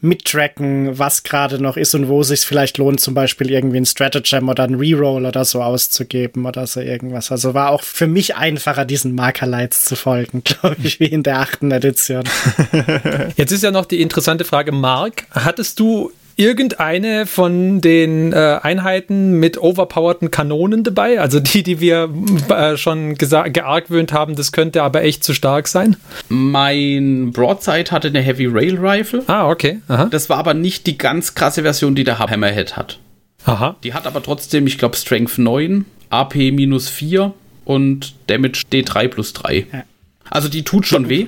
mittracken, was gerade noch ist und wo es sich vielleicht lohnt, zum Beispiel irgendwie ein Stratagem oder ein Reroll oder so auszugeben oder so irgendwas. Also war auch für mich einfacher, diesen Markerlights zu folgen, *laughs* glaube ich, wie in der achten Edition. *laughs* Jetzt ist ja noch die interessante Frage, Mark, hattest du irgendeine von den äh, Einheiten mit overpowerten Kanonen dabei? Also die, die wir äh, schon geargwöhnt haben, das könnte aber echt zu stark sein? Mein Broadside hatte eine Heavy Rail Rifle. Ah, okay. Aha. Das war aber nicht die ganz krasse Version, die der Hammerhead hat. Aha. Die hat aber trotzdem, ich glaube, Strength 9, AP minus 4 und Damage D3 plus 3. Ja. Also die tut schon weh.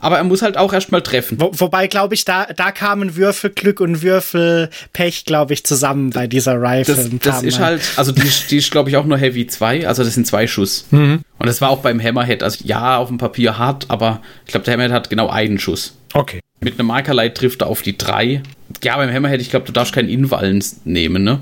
Aber er muss halt auch erstmal treffen. Wo, wobei, glaube ich, da, da kamen Würfelglück und Würfelpech, glaube ich, zusammen bei dieser Rifle. Das, das ist halt, also die, ist- *laughs* die ist, glaube ich, auch nur Heavy 2, also das sind zwei Schuss. Und das war auch beim Hammerhead, also ja, auf dem Papier hart, aber ich glaube, der Hammerhead hat genau einen Schuss. Okay. Mit einem Markerlight trifft er auf die 3. Ja, beim Hammerhead, ich glaube, du darfst keinen Invallen nehmen, ne?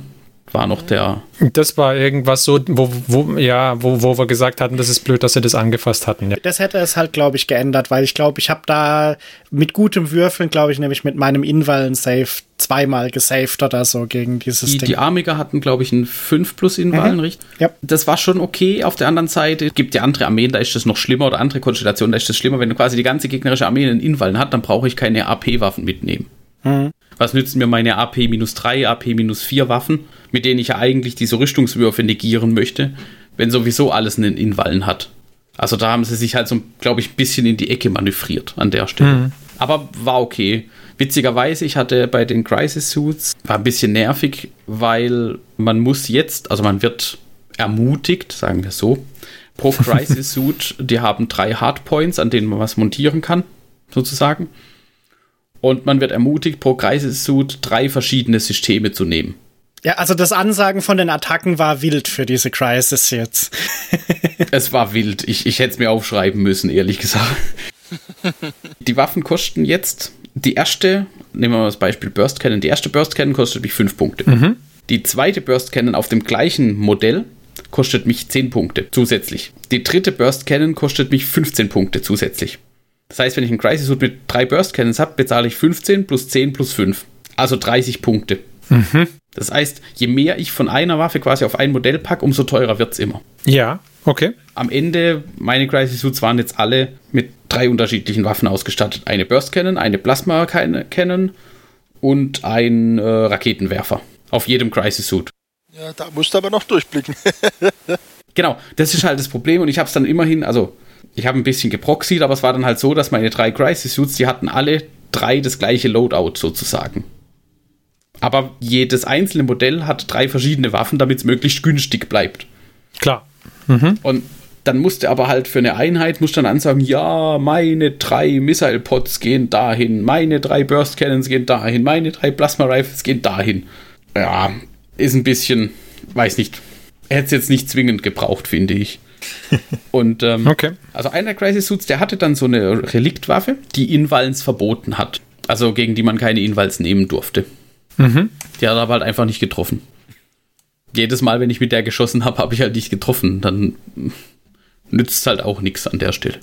War noch der. Das war irgendwas so, wo, wo, ja, wo, wo wir gesagt hatten, das ist blöd, dass sie das angefasst hatten. Ja. Das hätte es halt, glaube ich, geändert, weil ich glaube, ich habe da mit gutem Würfeln, glaube ich, nämlich mit meinem Invallen-Save zweimal gesaved oder so gegen dieses Die, Ding. die Amiga hatten, glaube ich, einen 5 plus Invallen, Mhm. richtig? Ja. Das war schon okay. Auf der anderen Seite gibt ja andere Armeen, da ist das noch schlimmer oder andere Konstellationen, da ist das schlimmer. Wenn du quasi die ganze gegnerische Armee einen Invallen hat, dann brauche ich keine AP-Waffen mitnehmen. Mhm. Was nützen mir meine AP-3, AP-4 Waffen, mit denen ich ja eigentlich diese Rüstungswürfe negieren möchte, wenn sowieso alles einen Invallen hat? Also da haben sie sich halt so, glaube ich, ein bisschen in die Ecke manövriert an der Stelle. Aber war okay. Witzigerweise, ich hatte bei den Crisis Suits, war ein bisschen nervig, weil man muss jetzt, also man wird ermutigt, sagen wir so, pro *laughs* Crisis Suit, die haben drei Hardpoints, an denen man was montieren kann, sozusagen. Und man wird ermutigt, pro Crisis Suit drei verschiedene Systeme zu nehmen. Ja, also das Ansagen von den Attacken war wild für diese Crisis jetzt. *laughs* Es war wild. Ich, ich hätte es mir aufschreiben müssen, ehrlich gesagt. *laughs* Die Waffen kosten jetzt, die erste, nehmen wir mal das Beispiel Burst Cannon, die erste Burst Cannon kostet mich 5 Punkte. Die zweite Burst Cannon auf dem gleichen Modell kostet mich 10 Punkte zusätzlich. Die dritte Burst Cannon kostet mich 15 Punkte zusätzlich. Das heißt, wenn ich einen Crisis Suit mit drei Burst Cannons habe, bezahle ich 15 plus 10 plus 5. Also 30 Punkte. Das heißt, je mehr ich von einer Waffe quasi auf ein Modell packe, umso teurer wird es immer Ja, okay. am Ende, meine Crisis Suits waren jetzt alle mit drei unterschiedlichen Waffen ausgestattet. Eine Burst Cannon, eine Plasma Cannon und ein äh, Raketenwerfer. Auf jedem Crisis Suit. Ja, da musst du aber noch durchblicken. *laughs* Genau, das ist halt das Problem und ich habe es dann immerhin, also ich habe ein bisschen geproxied, aber es war dann halt so, dass meine drei Crisis Suits, die hatten alle drei das gleiche Loadout sozusagen. Aber jedes einzelne Modell hat drei verschiedene Waffen, damit es möglichst günstig bleibt. Klar. Und dann musste aber halt für eine Einheit, musste dann ansagen, ja, meine drei Missile Pods gehen dahin, meine drei Burst Cannons gehen dahin, meine drei Plasma Rifles gehen dahin. Ja, ist ein bisschen, weiß nicht, hätte es jetzt nicht zwingend gebraucht, finde ich. *laughs* Und ähm, Okay. also einer der Crisis Suits, der hatte dann so eine Reliktwaffe, die Invallens verboten hat. Also gegen die man keine Invals nehmen durfte. Die hat aber halt einfach nicht getroffen. Jedes Mal, wenn ich mit der geschossen habe, habe ich halt nicht getroffen. Dann nützt halt auch nichts an der Stelle.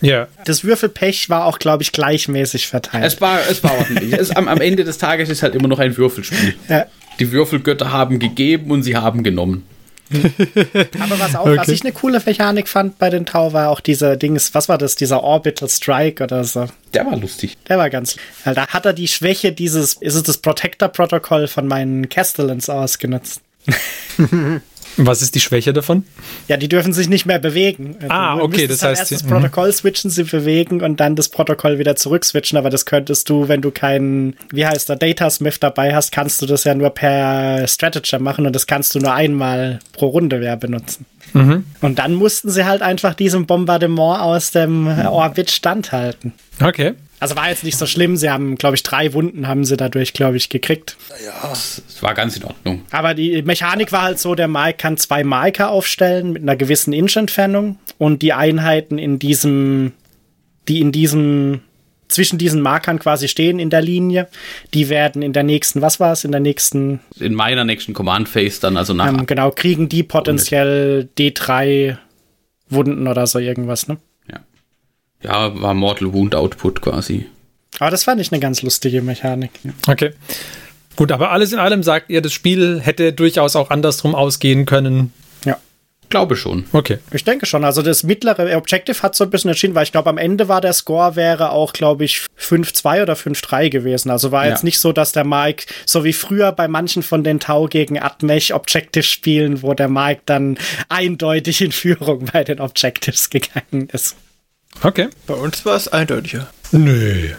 Ja. Das Würfelpech war auch, glaube ich, gleichmäßig verteilt. Es war, es war ordentlich. es, am, am Ende des Tages ist halt immer noch ein Würfelspiel. Ja. Die Würfelgötter haben gegeben und sie haben genommen. Aber was auch, was Okay. ich eine coole Mechanik fand bei den Tau, war auch dieser Dings, was war das, dieser Orbital Strike oder so. Der war lustig. Der war ganz. Weil da hat er die Schwäche dieses, ist es das Protector-Protokoll von meinen Castellans ausgenutzt. *laughs* Was ist die Schwäche davon? Ja, die dürfen sich nicht mehr bewegen. Also Ah, du okay, müsstest das halt heißt, erst das ja, mhm. Protokoll switchen, sie bewegen und dann das Protokoll wieder zurück switchen, aber das könntest du, wenn du keinen, wie heißt der, Datasmith dabei hast, kannst du das ja nur per Stratagem machen und das kannst du nur einmal pro Runde ja benutzen. Mhm. Und dann mussten sie halt einfach diesem Bombardement aus dem Orbit standhalten. Okay. Also war jetzt nicht so schlimm. Sie haben, glaube ich, drei Wunden haben sie dadurch, glaube ich, gekriegt. Es war ganz in Ordnung. Aber die Mechanik war halt so, der Mike kann zwei Marker aufstellen mit einer gewissen Inch-Entfernung und die Einheiten in diesem, die in diesem, zwischen diesen Markern quasi stehen in der Linie, die werden in der nächsten, was war es, in der nächsten, In meiner nächsten Command Phase dann, also nach ähm, genau, kriegen die potenziell D3 Wunden oder so irgendwas, ne? Ja. war Mortal Wound Output quasi. Aber das fand ich eine ganz lustige Mechanik. Okay. Gut, aber alles in allem sagt ihr, das Spiel hätte durchaus auch andersrum ausgehen können. Ja. Glaube schon. Okay. Ich denke schon. Also das mittlere Objective hat so ein bisschen entschieden, weil ich glaube, am Ende war der Score wäre auch, glaube ich, 5-2 oder 5-3 gewesen. Also war Ja. jetzt nicht so, dass der Mike, so wie früher bei manchen von den Tau gegen Atmech Objective spielen, wo der Mike dann eindeutig in Führung bei den Objectives gegangen ist. Okay. Bei uns war es eindeutiger. Nö.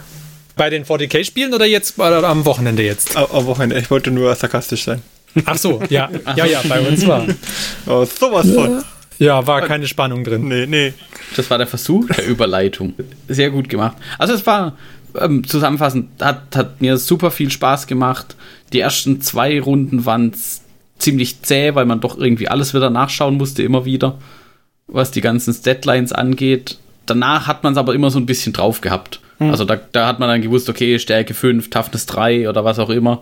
Bei den 40k-Spielen oder jetzt oder am Wochenende jetzt? Am am Wochenende. Ich wollte nur sarkastisch sein. Ach so, ja. Ja, ja, bei uns war. *laughs* Oh, sowas von. Ja, war keine Spannung drin. Nee, nee. Das war der Versuch der Überleitung. Sehr gut gemacht. Also es war ähm, zusammenfassend, hat, hat mir super viel Spaß gemacht. Die ersten zwei Runden waren ziemlich zäh, weil man doch irgendwie alles wieder nachschauen musste, immer wieder, was die ganzen Statlines angeht. Danach hat man es aber immer so ein bisschen drauf gehabt. Also da, da hat man dann gewusst, okay, Stärke 5, Toughness 3 oder was auch immer.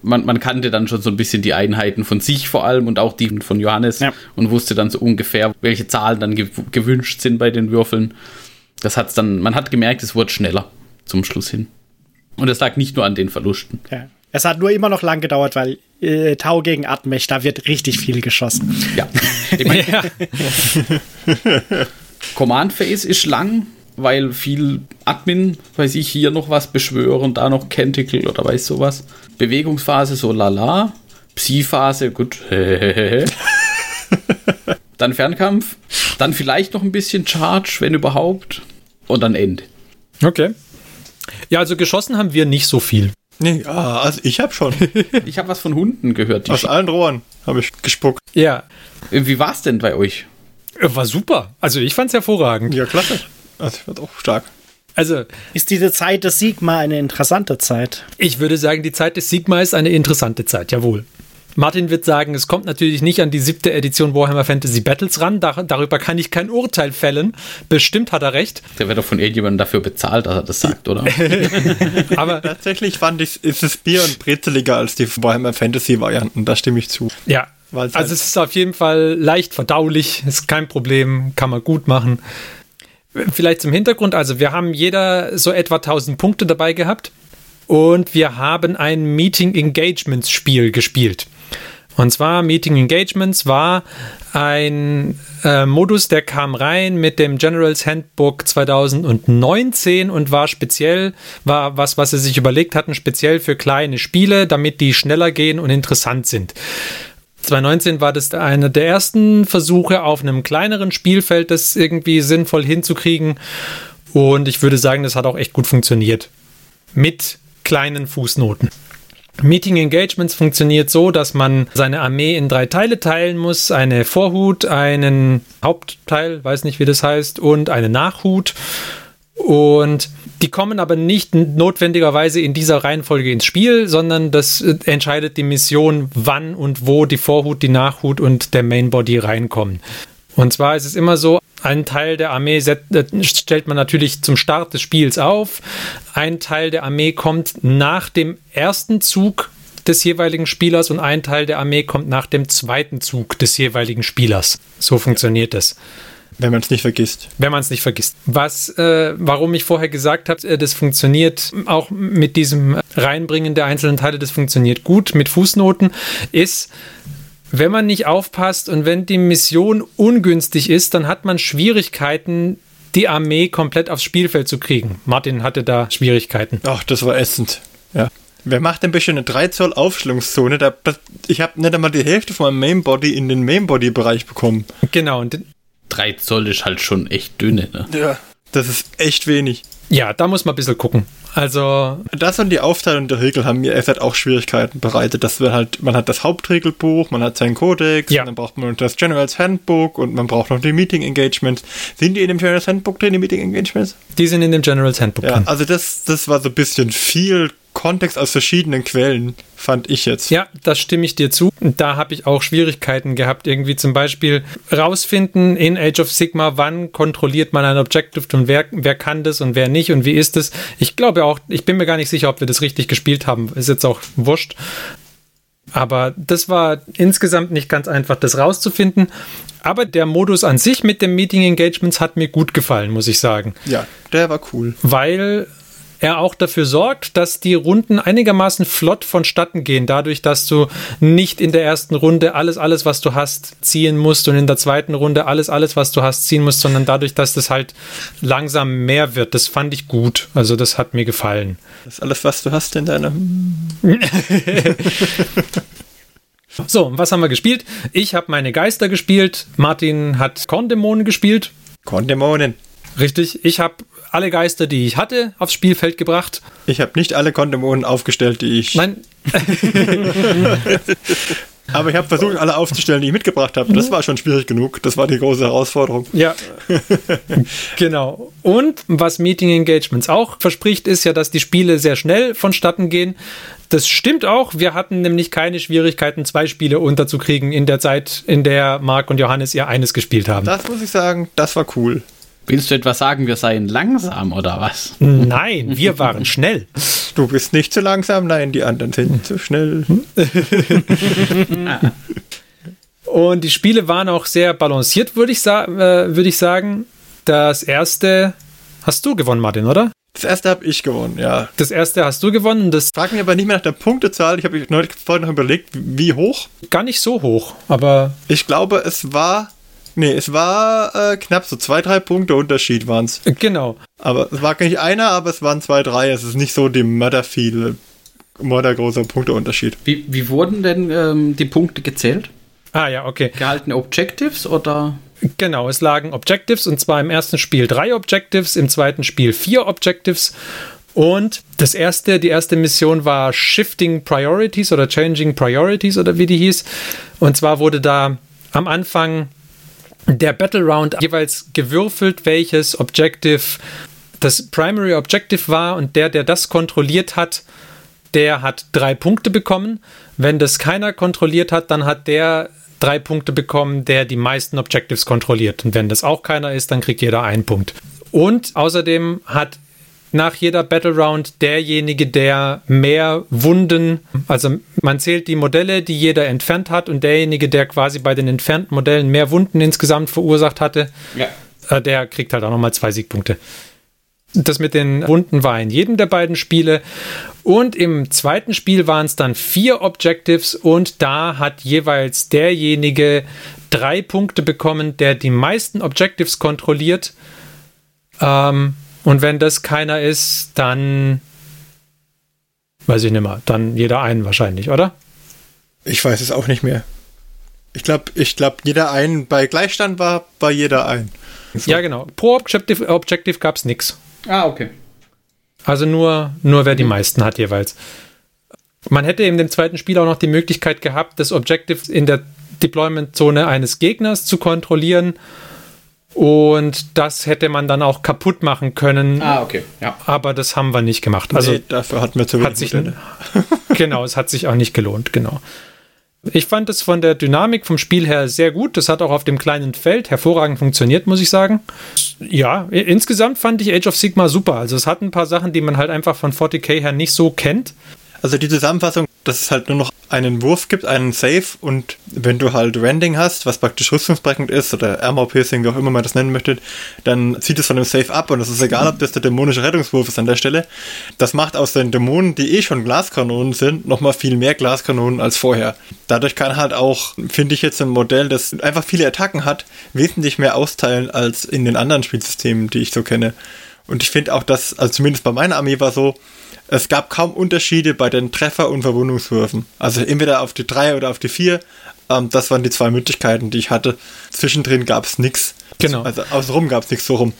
man, man kannte dann schon so ein bisschen die Einheiten von sich vor allem und auch die von Johannes Ja. und wusste dann so ungefähr, welche Zahlen dann gew gewünscht sind bei den Würfeln. Das hat's dann, man hat gemerkt, es wurde schneller zum Schluss hin. Und es lag nicht nur an den Verlusten. Ja. Es hat nur immer noch lang gedauert, weil äh, Tau gegen Atmech, da wird richtig viel geschossen. Ja. Ich mein, *laughs* Ja. *laughs* Command Phase ist lang, weil viel Admin, weiß ich, hier noch was beschwören, da noch Canticle oder weiß sowas. Bewegungsphase so lala. Psi-Phase, gut. *laughs* dann Fernkampf, dann vielleicht noch ein bisschen Charge, wenn überhaupt. Und dann Ende. Okay. Ja, also geschossen haben wir nicht so viel. Nee, ja, also ich habe schon. Ich habe was von Hunden gehört. Die Aus allen Rohren habe ich gespuckt. Ja, Wie war es denn bei euch? War super. Also ich fand's hervorragend. Ja, klasse. Also ich fand auch stark. Also Ist diese Zeit des Sigma eine interessante Zeit? ich würde sagen, die Zeit des Sigma ist eine interessante Zeit, jawohl. Martin wird sagen, es kommt natürlich nicht an die siebte Edition Warhammer Fantasy Battles ran. Dar darüber kann ich kein Urteil fällen. Bestimmt hat er recht. Der wird doch von irgendjemandem dafür bezahlt, dass er das sagt, oder? *laughs* Aber Tatsächlich fand ich, ist es Bier und brezeliger als die Warhammer Fantasy Varianten. Da stimme ich zu. ja, also halt- es ist auf jeden Fall leicht verdaulich. Ist kein Problem, kann man gut machen. Vielleicht zum Hintergrund. Also wir haben jeder so etwa 1000 Punkte dabei gehabt. Und wir haben ein Meeting Engagements Spiel gespielt. Und zwar Meeting Engagements war ein äh, Modus, der kam rein mit dem Generals Handbook 2019 und war speziell, war was, was sie sich überlegt hatten, speziell für kleine Spiele, damit die schneller gehen und interessant sind. 2019 war das einer der ersten Versuche auf einem kleineren Spielfeld, das irgendwie sinnvoll hinzukriegen. Und ich würde sagen, das hat auch echt gut funktioniert. Mit kleinen Fußnoten. Meeting Engagements funktioniert so, dass man seine Armee in drei Teile teilen muss. Eine Vorhut, einen Hauptteil, weiß nicht wie das heißt, und eine Nachhut. Und die kommen aber nicht notwendigerweise in dieser Reihenfolge ins Spiel, sondern das äh, entscheidet die Mission, wann und wo die Vorhut, die Nachhut und der Mainbody reinkommen. Und zwar ist es immer so, ein Teil der Armee äh, stellt man natürlich zum Start des Spiels auf. Ein Teil der Armee kommt nach dem ersten Zug des jeweiligen Spielers und ein Teil der Armee kommt nach dem zweiten Zug des jeweiligen Spielers. So funktioniert es Wenn man es nicht vergisst. wenn man es nicht vergisst. Was, äh, warum ich vorher gesagt habe, äh, das funktioniert auch mit diesem Reinbringen der einzelnen Teile, das funktioniert gut mit Fußnoten, ist, wenn man nicht aufpasst und wenn die Mission ungünstig ist, dann hat man Schwierigkeiten, die Armee komplett aufs Spielfeld zu kriegen. Martin hatte da Schwierigkeiten. Ach, das war ätzend. Ja. Wer macht denn bitte eine 3 Zoll Aufstellungszone? Da, ich habe nicht einmal die Hälfte von meinem Mainbody in den Mainbody-Bereich bekommen. Genau, und Drei Zoll ist halt schon echt dünne, ne? Ja. Das ist echt wenig. ja, da muss man ein bisschen gucken. Also, Das und die Aufteilung der Regel haben mir FZ auch Schwierigkeiten bereitet. Das wird halt, man hat das Hauptregelbuch, man hat seinen Kodex, Ja. und dann braucht man das Generals Handbook und man braucht noch die Meeting Engagements. Sind die in dem Generals Handbook drin, die Meeting Engagements? die sind in dem General's Handbook Ja, drin. also das, das war so ein bisschen viel Kontext aus verschiedenen Quellen, fand ich jetzt. Ja, das stimme ich dir zu. Da habe ich auch Schwierigkeiten gehabt, irgendwie zum Beispiel rausfinden in Age of Sigma, wann kontrolliert man ein Objective und wer, wer kann das und wer nicht und wie ist es. Ich glaube auch, ich bin mir gar nicht sicher, ob wir das richtig gespielt haben. Ist jetzt auch wurscht. Aber das war insgesamt nicht ganz einfach, das rauszufinden. Aber der Modus an sich mit dem Meeting Engagements hat mir gut gefallen, muss ich sagen Ja, der war cool. weil er auch dafür sorgt, dass die Runden einigermaßen flott vonstatten gehen, dadurch, dass du nicht in der ersten Runde alles, alles, was du hast, ziehen musst und in der zweiten Runde alles, alles, was du hast, ziehen musst, sondern dadurch, dass das halt langsam mehr wird. Das fand ich gut. Also das hat mir gefallen. Das ist alles, was du hast in deiner. *laughs* So, was haben wir gespielt? Ich habe meine Geister gespielt. Martin hat Korndämonen gespielt. Kondämonen. Richtig. Ich habe alle Geister, die ich hatte, aufs Spielfeld gebracht. Ich habe nicht alle Kondämonen aufgestellt, die ich. Nein, *laughs* Aber ich habe versucht, alle aufzustellen, die ich mitgebracht habe. Das war schon schwierig genug. Das war die große Herausforderung. Ja, genau. Und was Meeting Engagements auch verspricht, ist ja, dass die Spiele sehr schnell vonstatten gehen. Das stimmt auch. Wir hatten nämlich keine Schwierigkeiten, zwei Spiele unterzukriegen in der Zeit, in der Marc und Johannes ihr eines gespielt haben. Das muss ich sagen, das war cool. Willst du etwas sagen, wir seien langsam oder was? Nein, wir waren *laughs* schnell. Du bist nicht zu langsam, nein, die anderen sind zu schnell. *laughs* Und die Spiele waren auch sehr balanciert, würde ich, sa äh, würd ich sagen. Das erste hast du gewonnen, Martin, oder? Das erste habe ich gewonnen, ja. Das erste hast du gewonnen. Das Frag mich aber nicht mehr nach der Punktezahl. Ich habe neulich vorhin noch überlegt, wie hoch. gar nicht so hoch, aber Ich glaube, es war. Nee, es war äh, knapp so zwei, drei Punkte Unterschied waren es. genau. Aber es war nicht einer, aber es waren zwei, drei. Es ist nicht so die Mörder viel, mördergroßer Punkteunterschied. Wie, wie wurden denn ähm, die Punkte gezählt? Ah ja, okay. Gehaltene Objectives oder? Genau, es lagen Objectives und zwar im ersten Spiel drei Objectives, im zweiten Spiel vier Objectives. Und das erste, die erste Mission war Shifting Priorities oder Changing Priorities oder wie die hieß. Und zwar wurde da am Anfang der Battle Round jeweils gewürfelt, welches Objective das Primary Objective war und der, der das kontrolliert hat, der hat drei Punkte bekommen. Wenn das keiner kontrolliert hat, dann hat der drei Punkte bekommen, der die meisten Objectives kontrolliert. Und wenn das auch keiner ist, dann kriegt jeder einen Punkt. Und außerdem hat nach jeder Battle Round derjenige, der mehr Wunden, also man zählt die Modelle, die jeder entfernt hat und derjenige, der quasi bei den entfernten Modellen mehr Wunden insgesamt verursacht hatte, Ja. äh, der kriegt halt auch nochmal zwei Siegpunkte. Das mit den Wunden war in jedem der beiden Spiele. Und im zweiten Spiel waren es dann vier Objectives und da hat jeweils derjenige drei Punkte bekommen, der die meisten Objectives kontrolliert. Ähm, und wenn das keiner ist, dann weiß ich nicht mehr, dann jeder einen wahrscheinlich, oder? Ich weiß es auch nicht mehr. Ich glaube, ich glaub, jeder ein, bei Gleichstand war bei jeder ein. Ja, genau. Pro Objective, Objective gab es nichts. Ah, okay. Also nur, nur wer die meisten hat jeweils. Man hätte in dem zweiten Spiel auch noch die Möglichkeit gehabt, das Objective in der Deployment-Zone eines Gegners zu kontrollieren. Und das hätte man dann auch kaputt machen können. Ah, okay. Ja. Aber das haben wir nicht gemacht. Also nee, dafür hatten wir zu hat wenig sich Modelle. *laughs* genau, es hat sich auch nicht gelohnt, genau. Ich fand es von der Dynamik vom Spiel her sehr gut. Das hat auch auf dem kleinen Feld hervorragend funktioniert, muss ich sagen. Ja, insgesamt fand ich Age of Sigma super. Also es hat ein paar Sachen, die man halt einfach von 40k her nicht so kennt. Also die Zusammenfassung, dass es halt nur noch einen Wurf gibt, einen Save und wenn du halt Rending hast, was praktisch rüstungsbrechend ist oder Armor Piercing, wie auch immer man das nennen möchte, dann zieht es von dem Save ab und es ist egal, ob das der dämonische Rettungswurf ist an der Stelle. Das macht aus den Dämonen, die eh schon Glaskanonen sind, nochmal viel mehr Glaskanonen als vorher. Dadurch kann halt auch, finde ich jetzt ein Modell, das einfach viele Attacken hat, wesentlich mehr austeilen als in den anderen Spielsystemen, die ich so kenne. Und ich finde auch, dass, also zumindest bei meiner Armee war so, es gab kaum Unterschiede bei den Treffer- und Verwundungswürfen. Also entweder auf die 3 oder auf die 4. Ähm, das waren die zwei Möglichkeiten, die ich hatte. Zwischendrin gab es nichts. Genau. Also außenrum gab es nichts so rum.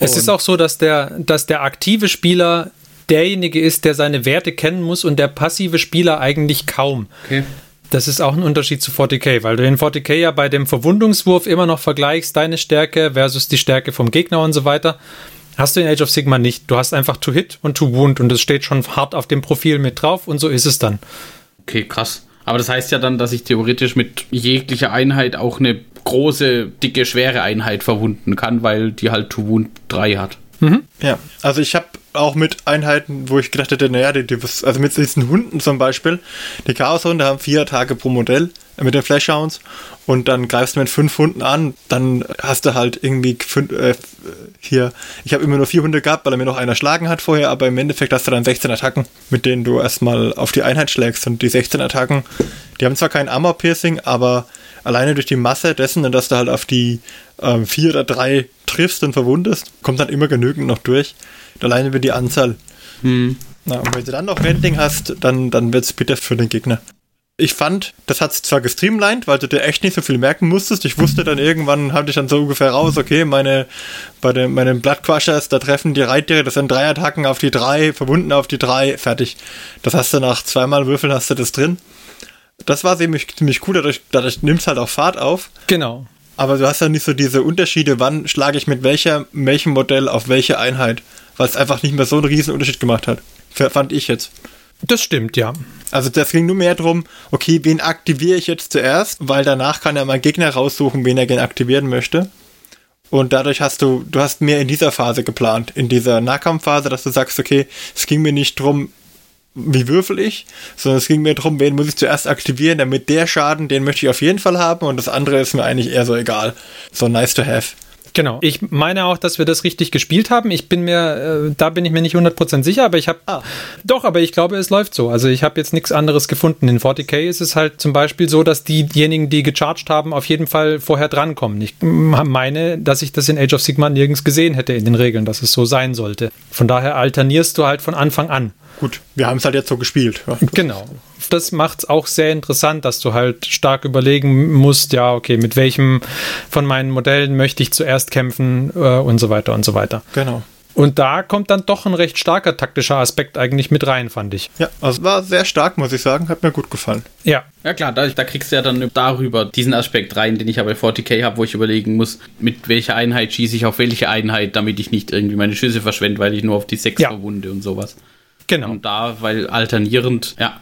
Es ist auch so, dass der, dass der aktive Spieler derjenige ist, der seine Werte kennen muss und der passive Spieler eigentlich kaum. Okay. Das ist auch ein Unterschied zu 40k, weil du in 40k ja bei dem Verwundungswurf immer noch vergleichst, deine Stärke versus die Stärke vom Gegner und so weiter. Hast du in Age of Sigma nicht. Du hast einfach to hit und to wound und es steht schon hart auf dem Profil mit drauf und so ist es dann. Okay, krass. Aber das heißt ja dann, dass ich theoretisch mit jeglicher Einheit auch eine große, dicke, schwere Einheit verwunden kann, weil die halt To Wound 3 hat. Ja, also ich habe auch mit Einheiten, wo ich gedacht hätte, naja, die, die, also mit diesen Hunden zum Beispiel, die Chaoshunde haben vier Tage pro Modell mit den Flashhounds und dann greifst du mit fünf Hunden an, dann hast du halt irgendwie fünf, äh, hier, ich habe immer nur vier Hunde gehabt, weil er mir noch einer erschlagen hat vorher, aber im Endeffekt hast du dann 16 Attacken, mit denen du erstmal auf die Einheit schlägst und die 16 Attacken, die haben zwar kein Armor-Piercing, aber alleine durch die Masse dessen, dass du halt auf die ähm, vier oder drei triffst und verwundest, kommt dann immer genügend noch durch. Alleine über die Anzahl. Na, und wenn du dann noch Rending hast, dann, dann wird es bitter für den Gegner. Ich fand, das hat zwar gestreamlined, weil du dir echt nicht so viel merken musstest. Ich wusste dann irgendwann, hatte ich dann so ungefähr raus, okay, meine, bei den, meinen Blood Crushers, da treffen die Reittiere, das sind drei Attacken auf die drei, verbunden auf die drei, fertig. Das hast du nach zweimal Würfeln, hast du das drin. Das war ziemlich, ziemlich cool, dadurch, dadurch nimmt es halt auch Fahrt auf. Genau. Aber du hast ja nicht so diese Unterschiede, wann schlage ich mit welcher, welchem Modell auf welche Einheit, weil es einfach nicht mehr so einen riesen Unterschied gemacht hat. Fand ich jetzt. Das stimmt, ja. Also das ging nur mehr darum, okay, wen aktiviere ich jetzt zuerst, weil danach kann ja mein Gegner raussuchen, wen er gerne aktivieren möchte. Und dadurch hast du, du hast mehr in dieser Phase geplant, in dieser Nahkampfphase, dass du sagst, okay, es ging mir nicht drum, wie würfel ich, sondern es ging mir darum, wen muss ich zuerst aktivieren, damit der Schaden, den möchte ich auf jeden Fall haben und das andere ist mir eigentlich eher so egal. So nice to have. Genau. Ich meine auch, dass wir das richtig gespielt haben. Ich bin mir, äh, da bin ich mir nicht 100% sicher, aber ich habe, Ah. doch, aber ich glaube, es läuft so. Also ich habe jetzt nichts anderes gefunden. In 40k ist es halt zum Beispiel so, dass diejenigen, die gecharged haben, auf jeden Fall vorher drankommen. Ich meine, dass ich das in Age of Sigmar nirgends gesehen hätte in den Regeln, dass es so sein sollte. Von daher alternierst du halt von Anfang an. Gut, wir haben es halt jetzt so gespielt. Ja. Genau. Das macht es auch sehr interessant, dass du halt stark überlegen musst, ja, okay, mit welchem von meinen Modellen möchte ich zuerst kämpfen äh, und so weiter und so weiter. Genau. Und da kommt dann doch ein recht starker taktischer Aspekt eigentlich mit rein, fand ich. Ja, also war sehr stark, muss ich sagen. Hat mir gut gefallen. Ja, Ja klar, da, da kriegst du ja dann darüber diesen Aspekt rein, den ich aber bei 40k habe, wo ich überlegen muss, mit welcher Einheit schieße ich auf welche Einheit, damit ich nicht irgendwie meine Schüsse verschwende, weil ich nur auf die 6 Ja. verwunde und sowas. Genau. Und da, weil alternierend, ja.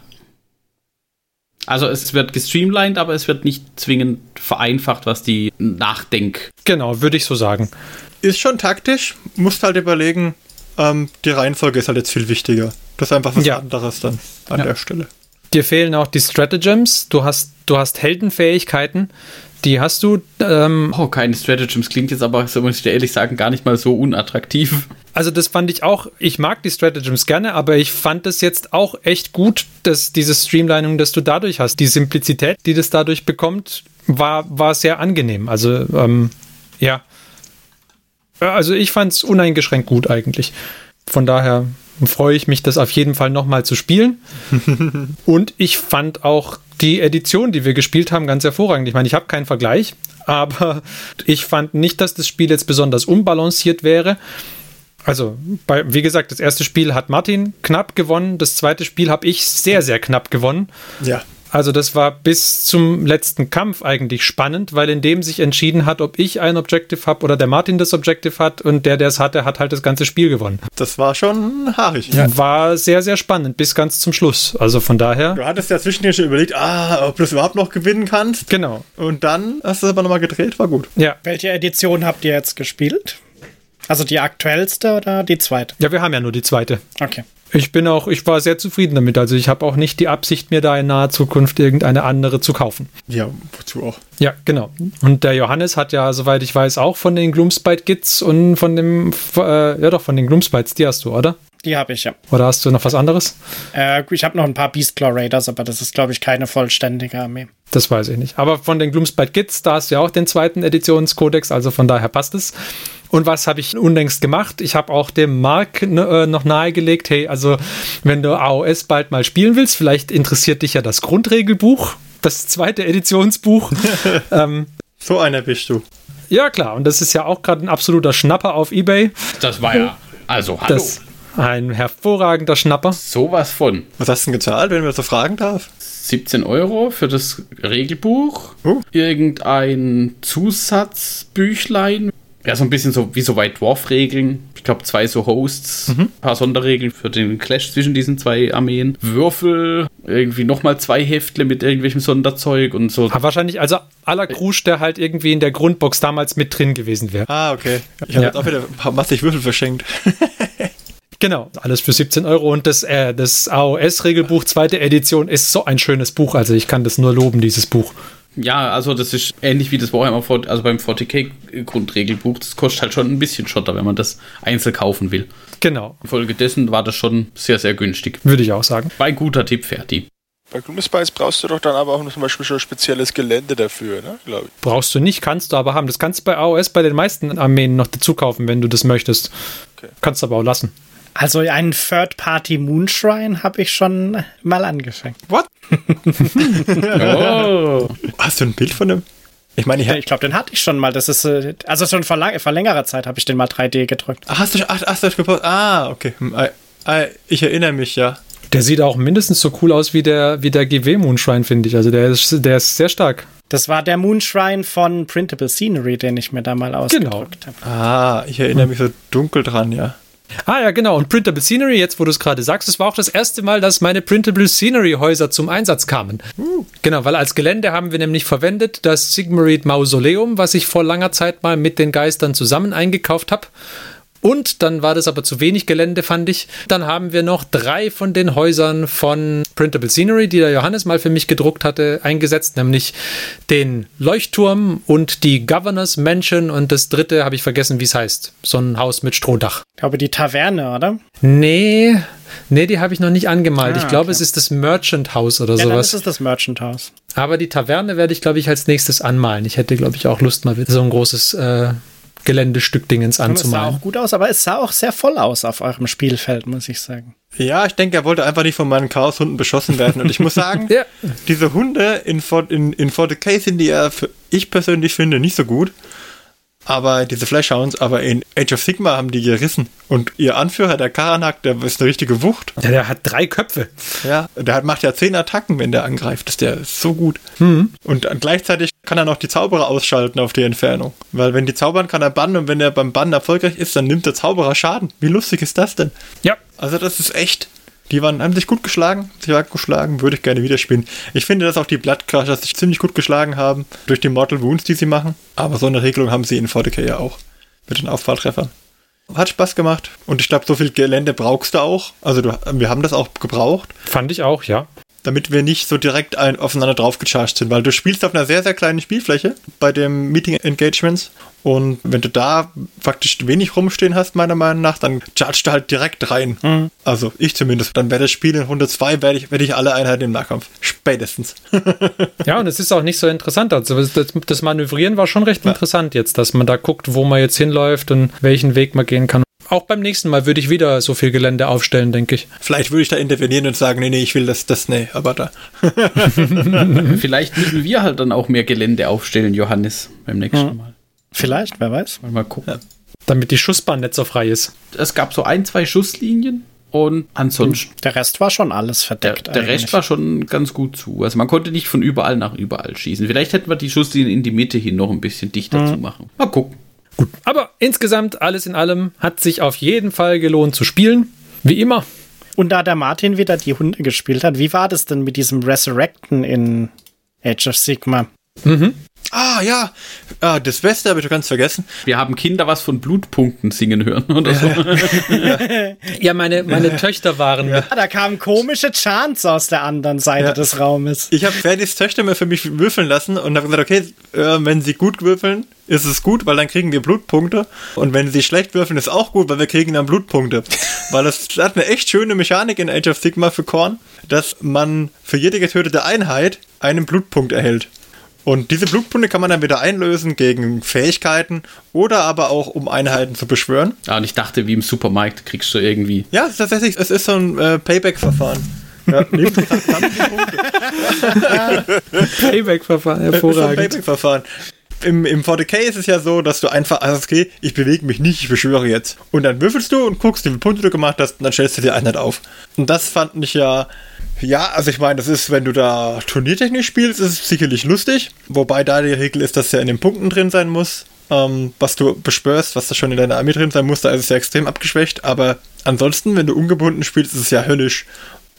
Also es wird gestreamlined, aber es wird nicht zwingend vereinfacht, was die Nachdenk. Genau, würde ich so sagen. Ist schon taktisch, musst halt überlegen, ähm, die Reihenfolge ist halt jetzt viel wichtiger. Das ist einfach was Ja. anderes dann an Ja. der Stelle. Dir fehlen auch die Stratagems. Du hast, du hast Heldenfähigkeiten. Die hast du. Ähm, Oh, keine Stratagems klingt jetzt aber, so muss ich dir ehrlich sagen, gar nicht mal so unattraktiv. also das fand ich auch. Ich mag die Stratagems gerne, aber ich fand es jetzt auch echt gut, dass diese Streamlining, dass du dadurch hast. Die Simplizität, die das dadurch bekommt, war, war sehr angenehm. Also ähm, ja. Ja, Also ich fand es uneingeschränkt gut eigentlich. Von daher freue ich mich, das auf jeden Fall nochmal zu spielen. *laughs* Und ich fand auch die Edition, die wir gespielt haben, ganz hervorragend. Ich meine, ich habe keinen Vergleich, *laughs* aber ich fand nicht, dass das Spiel jetzt besonders unbalanciert wäre. Also, bei, wie gesagt, das erste Spiel hat Martin knapp gewonnen, das zweite Spiel habe ich sehr, sehr knapp gewonnen. Ja. Also das war bis zum letzten Kampf eigentlich spannend, weil in dem sich entschieden hat, ob ich ein Objective habe oder der Martin das Objective hat und der, der es hatte, hat halt das ganze Spiel gewonnen. Das war schon haarig. War sehr, sehr spannend bis ganz zum Schluss. Also von daher, Du hattest ja zwischendurch schon überlegt, ah, ob du das überhaupt noch gewinnen kannst. genau. Und dann hast du es aber nochmal gedreht, war gut. Ja. Welche Edition habt ihr jetzt gespielt? Also die aktuellste oder die zweite? Ja, wir haben ja nur die zweite. Okay. Ich bin auch, ich war sehr zufrieden damit. Also ich habe auch nicht die Absicht, mir da in naher Zukunft irgendeine andere zu kaufen. Ja, wozu auch? Ja, genau. Und der Johannes hat ja, soweit ich weiß, auch von den Gloomspite-Gits und von dem, äh, ja doch, von den Gloomspites, die hast du, oder? Die habe ich ja. Oder hast du noch was anderes? Äh, ich habe noch ein paar Beastclaw Raiders, aber das ist, glaube ich, keine vollständige Armee. Das weiß ich nicht. Aber von den Gloomspite Gits, da hast du ja auch den zweiten Editionskodex, also von daher passt es. Und was habe ich unlängst gemacht? Ich habe auch dem Mark ne, äh, noch nahegelegt, hey, also wenn du AOS bald mal spielen willst, vielleicht interessiert dich ja das Grundregelbuch, das zweite Editionsbuch. *laughs* ähm, So einer bist du. ja, klar, und das ist ja auch gerade ein absoluter Schnapper auf Ebay. Das war ja, also hallo, Das ein hervorragender Schnapper. sowas von. Was hast du denn gezahlt, wenn man so fragen darf? 17 Euro für das Regelbuch, Oh. irgendein Zusatzbüchlein, ja, so ein bisschen so wie so White Dwarf-Regeln. Ich glaube, zwei so Hosts, ein paar Sonderregeln für den Clash zwischen diesen zwei Armeen. Würfel, irgendwie nochmal zwei Heftle mit irgendwelchem Sonderzeug und so. Aber wahrscheinlich, also aller Krusch, der halt irgendwie in der Grundbox damals mit drin gewesen wäre. Ah, okay. Ich habe Ja. jetzt auch wieder ein paar massig Würfel verschenkt. *laughs* Genau, alles für 17 Euro. Und das, äh, das AOS-Regelbuch, zweite Edition, ist so ein schönes Buch. Also ich kann das nur loben, dieses Buch. Ja, also das ist ähnlich wie das Warhammer 40, also beim 40k Grundregelbuch. Das kostet halt schon ein bisschen Schotter, wenn man das einzeln kaufen will. Genau, Infolgedessen war das schon sehr, sehr günstig. würde ich auch sagen. Bei guter Tipp, Fertig. Bei Gloomspice brauchst du doch dann aber auch noch zum Beispiel schon spezielles Gelände dafür, ne? Glaube ich. Brauchst du nicht, kannst du aber haben. Das kannst du bei AOS bei den meisten Armeen noch dazu kaufen, wenn du das möchtest. Okay. Kannst du aber auch lassen. Also einen Third-Party Moonshrine habe ich schon mal angefangen. What? Oh. Hast du ein Bild von dem? Ich meine, ich, Ja, ich glaube, den hatte ich schon mal. Das ist, äh, also schon vor, lang, vor längerer Zeit habe ich den mal 3D gedrückt. Ach, hast du, ach, hast du das gepostet? Ah, okay. Hm, ah, ah, Ich erinnere mich, ja. Der sieht auch mindestens so cool aus wie der, wie der GW Moonshine, finde ich. Also der ist, der ist sehr stark. Das war der Moonshrine von Printable Scenery, den ich mir da mal ausgedruckt habe. Ah, ich erinnere mich so dunkel dran, ja. Ah ja, genau. Und Printable Scenery, jetzt wo du es gerade sagst, es war auch das erste Mal, dass meine Printable Scenery Häuser zum Einsatz kamen. Uh. Genau, weil als Gelände haben wir nämlich verwendet das Sigmarid Mausoleum, was ich vor langer Zeit mal mit den Geistern zusammen eingekauft habe. Und dann war das aber zu wenig Gelände, fand ich. Dann haben wir noch drei von den Häusern von Printable Scenery, die der Johannes mal für mich gedruckt hatte, eingesetzt, nämlich den Leuchtturm und die Governors Mansion und das dritte habe ich vergessen, wie es heißt. So ein Haus mit Strohdach. Ich glaube, die Taverne, oder? Nee, nee, die habe ich noch nicht angemalt. Ah, ich glaube, okay. es ist das Merchant House oder ja, sowas. Dann ist es das Merchant House. Aber die Taverne werde ich, glaube ich, als nächstes anmalen. Ich hätte, glaube ich, auch Lust, mal so ein großes äh, Geländestück-Dingens anzumalen. Es sah auch gut aus, aber es sah auch sehr voll aus auf eurem Spielfeld, muss ich sagen. Ja, ich denke, er wollte einfach nicht von meinen Chaoshunden beschossen werden. Und ich muss sagen, *laughs* ja. diese Hunde in, in, in 40k sind die ja, für, ich persönlich finde, nicht so gut. Aber diese Flashhounds, aber in Age of Sigma haben die gerissen. Und ihr Anführer, der Karanak, der ist eine richtige Wucht. Ja, der hat drei Köpfe. Ja, der hat, macht ja zehn Attacken, wenn der angreift. Das ist der so gut. Mhm. Und gleichzeitig kann er noch die Zauberer ausschalten auf die Entfernung. Weil wenn die zaubern, kann er bannen und wenn er beim Bannen erfolgreich ist, dann nimmt der Zauberer Schaden. Wie lustig ist das denn? Ja. Also das ist echt die waren, haben sich gut geschlagen, sie waren geschlagen, würde ich gerne wieder spielen. Ich finde, dass auch die Bloodcrushers sich ziemlich gut geschlagen haben durch die Mortal Wounds, die sie machen. Aber so eine Regelung haben sie in 40k ja auch. Mit den Auffalltreffern. Hat Spaß gemacht. Und ich glaube, so viel Gelände brauchst du auch. Also du, wir haben das auch gebraucht. Fand ich auch, ja damit wir nicht so direkt ein, aufeinander draufgecharged sind, weil du spielst auf einer sehr, sehr kleinen Spielfläche bei dem Meeting Engagements und wenn du da faktisch wenig rumstehen hast, meiner Meinung nach, dann chargst du halt direkt rein. Mhm. Also ich zumindest. Dann wäre das Spiel in Runde 2, werde ich, werd ich alle Einheiten im Nahkampf. Spätestens. *laughs* ja, und es ist auch nicht so interessant. Also das, das Manövrieren war schon recht ja. interessant jetzt, dass man da guckt, wo man jetzt hinläuft und welchen Weg man gehen kann. Auch beim nächsten Mal würde ich wieder so viel Gelände aufstellen, denke ich. Vielleicht würde ich da intervenieren und sagen, nee, nee, ich will das, das, nee, aber da. *laughs* *laughs* Vielleicht müssen wir halt dann auch mehr Gelände aufstellen, Johannes, beim nächsten ja. Mal. Vielleicht, wer weiß. Mal gucken. Ja. Damit die Schussbahn nicht so frei ist. Es gab so ein, zwei Schusslinien und ansonsten. Der Rest war schon alles verdeckt. Der, der Rest war schon ganz gut zu. Also man konnte nicht von überall nach überall schießen. Vielleicht hätten wir die Schusslinien in die Mitte hin noch ein bisschen dichter mhm. zu machen. Mal gucken. Gut. Aber insgesamt, alles in allem, hat sich auf jeden Fall gelohnt zu spielen. Wie immer. Und da der Martin wieder die Hunde gespielt hat, wie war das denn mit diesem Resurrecten in Age of Sigma? Mhm. Ah, ja. Ah, das Beste habe ich ganz vergessen. Wir haben Kinder was von Blutpunkten singen hören oder so. ja, meine, meine Töchter waren. Ja. Da kamen komische Chants aus der anderen Seite ja. des Raumes. Ich habe Ferdis Töchter mal für mich würfeln lassen und habe gesagt, okay, äh, wenn sie gut würfeln, ist es gut, weil dann kriegen wir Blutpunkte. Und wenn sie schlecht würfeln, ist auch gut, weil wir kriegen dann Blutpunkte. *laughs* weil das hat eine echt schöne Mechanik in Age of Sigma für Korn, dass man für jede getötete Einheit einen Blutpunkt erhält. Und diese Blutpunkte kann man dann wieder einlösen gegen Fähigkeiten oder aber auch um Einheiten zu beschwören. Ah, und ich dachte, wie im Supermarkt kriegst du irgendwie. Ja, tatsächlich, es ist so ein äh, Payback-Verfahren. Ja, *laughs* *laughs* Payback-Verfahren, hervorragend. Payback-Verfahren. Im, Im 40k ist es ja so, dass du einfach, also okay, ich bewege mich nicht, ich beschwöre jetzt. Und dann würfelst du und guckst, wie viele Punkte du gemacht hast, und dann stellst du die Einheit auf. Und das fand ich ja ja, also ich meine, das ist, wenn du da turniertechnisch spielst, ist es sicherlich lustig. Wobei da die Regel ist, dass ja in den Punkten drin sein muss, ähm, was du beschwörst, was da schon in deiner Armee drin sein muss. Da ist es ja extrem abgeschwächt. Aber ansonsten, wenn du ungebunden spielst, ist es ja höllisch.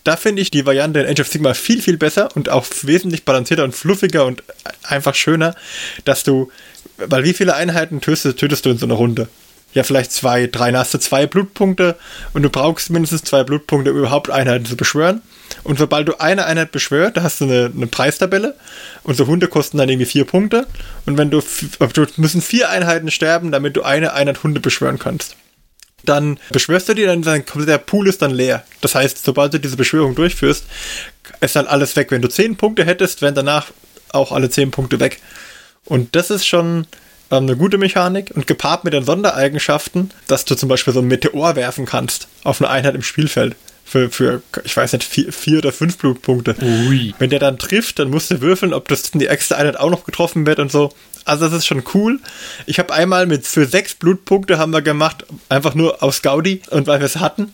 Da finde ich die Variante in Age of Sigma viel, viel besser und auch wesentlich balancierter und fluffiger und einfach schöner, dass du, weil wie viele Einheiten tötest, tötest du in so einer Runde? Ja, vielleicht zwei, drei, dann hast du zwei Blutpunkte und du brauchst mindestens zwei Blutpunkte, um überhaupt Einheiten zu beschwören. Und sobald du eine Einheit beschwört, da hast du eine, eine Preistabelle. Und so Hunde kosten dann irgendwie vier Punkte. Und wenn du, du müssen vier Einheiten sterben, damit du eine Einheit Hunde beschwören kannst. Dann beschwörst du die, dann, dann der Pool ist dann leer. Das heißt, sobald du diese Beschwörung durchführst, ist dann alles weg. Wenn du zehn Punkte hättest, wären danach auch alle zehn Punkte weg. Und das ist schon ähm, eine gute Mechanik und gepaart mit den Sondereigenschaften, dass du zum Beispiel so ein Meteor werfen kannst auf eine Einheit im Spielfeld Für, für ich weiß nicht, vier, vier oder fünf Blutpunkte. Ui. Wenn der dann trifft, dann musst du würfeln, ob das in die extra Einheit auch noch getroffen wird und so. Also das ist schon cool. Ich habe einmal mit für sechs Blutpunkte haben wir gemacht, einfach nur aus Gaudi und weil wir es hatten,